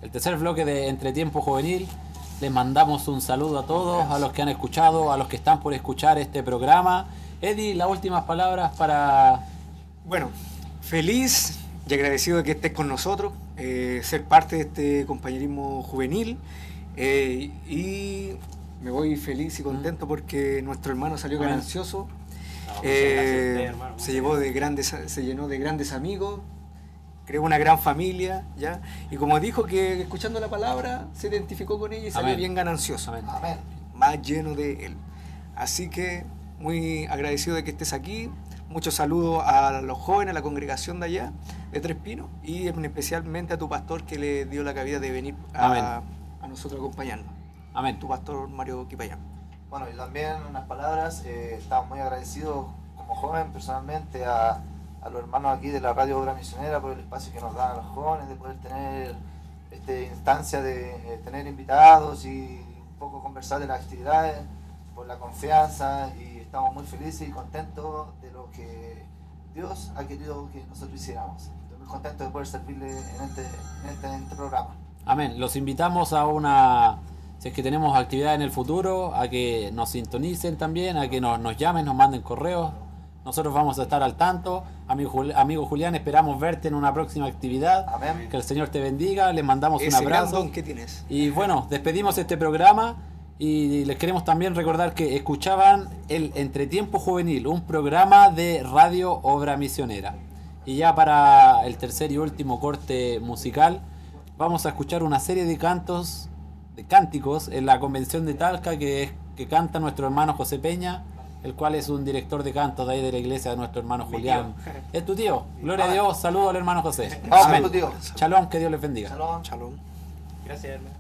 Speaker 2: el tercer bloque de Entretiempo Juvenil. Les mandamos un saludo a todos, a los que han escuchado, a los que están por escuchar este programa. Eddie, las últimas palabras para...
Speaker 4: Bueno, feliz y agradecido de que estés con nosotros, eh, ser parte de este compañerismo juvenil eh, y me voy feliz y contento porque nuestro hermano salió ganancioso,
Speaker 10: No,
Speaker 4: eh,
Speaker 10: usted, hermano,
Speaker 4: se llevó de grandes, se llenó de grandes amigos, creó una gran familia, ya y como dijo que escuchando la palabra se identificó con ella y salió
Speaker 2: Amén.
Speaker 4: bien ganancioso
Speaker 2: Amén.
Speaker 3: Amén.
Speaker 4: más lleno de Él. Así que muy agradecido de que estés aquí. Muchos saludos a los jóvenes, a la congregación de allá, de Tres Pinos, y en- especialmente a tu pastor que le dio la cabida de venir a, a nosotros a acompañarnos.
Speaker 2: Amén.
Speaker 4: Tu pastor Mario Quipayán.
Speaker 3: Bueno, y también unas palabras, eh, estamos muy agradecidos como joven personalmente a, a los hermanos aquí de la Radio Obra Misionera por el espacio que nos dan a los jóvenes, de poder tener este, instancia de eh, tener invitados y un poco conversar de las actividades, por la confianza y estamos muy felices y contentos de lo que Dios ha querido que nosotros hiciéramos. Estoy muy contento de poder servirle en este, en este, en este programa.
Speaker 2: Amén. Los invitamos a una, si es que tenemos actividad en el futuro, a que nos sintonicen también, a que nos, nos llamen, nos manden correos. Nosotros vamos a estar al tanto. Amigo, Jul- amigo Julián, esperamos verte en una próxima actividad.
Speaker 3: Amén.
Speaker 2: Que el Señor te bendiga. Les mandamos un
Speaker 4: Ese gran
Speaker 2: abrazo.
Speaker 4: don que tienes.
Speaker 2: Y bueno, despedimos este programa y les queremos también recordar que escuchaban el Entretiempo Juvenil, un programa de Radio Obra Misionera. Y ya para el tercer y último corte musical, vamos a escuchar una serie de cantos, de cánticos en la convención de Talca que, es- que canta nuestro hermano José Peña, el cual es un director de cantos de ahí de la iglesia de nuestro hermano Julián. Es tu tío. Gloria a Dios, saludo al hermano José.
Speaker 3: Vamos
Speaker 2: Amén.
Speaker 3: tío.
Speaker 2: Shalom, que Dios les bendiga.
Speaker 3: Shalom.
Speaker 4: Shalom.
Speaker 10: Gracias, hermano.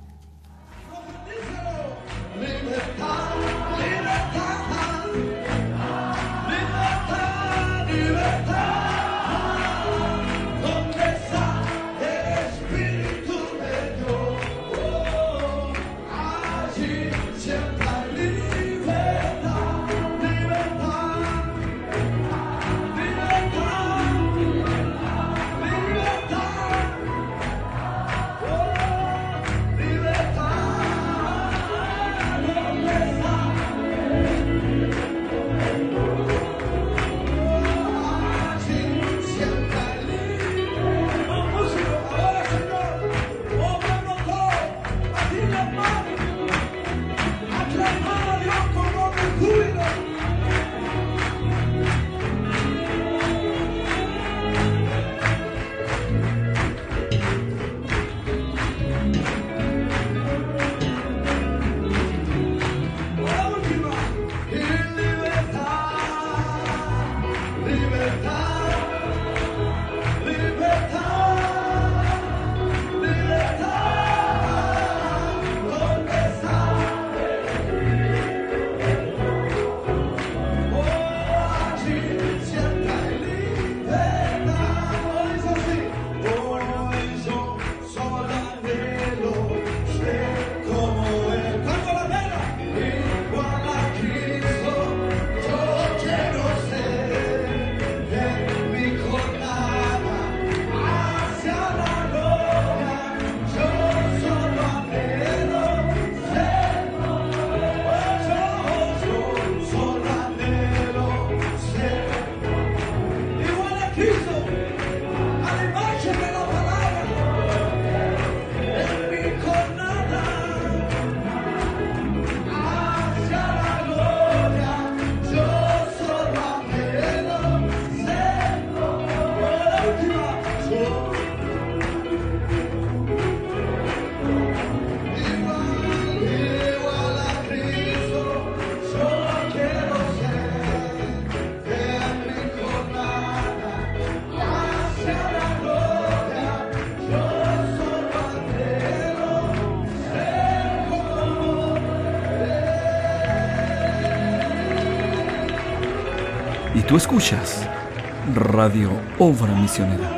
Speaker 1: Escuchas Radio Obra Misionera.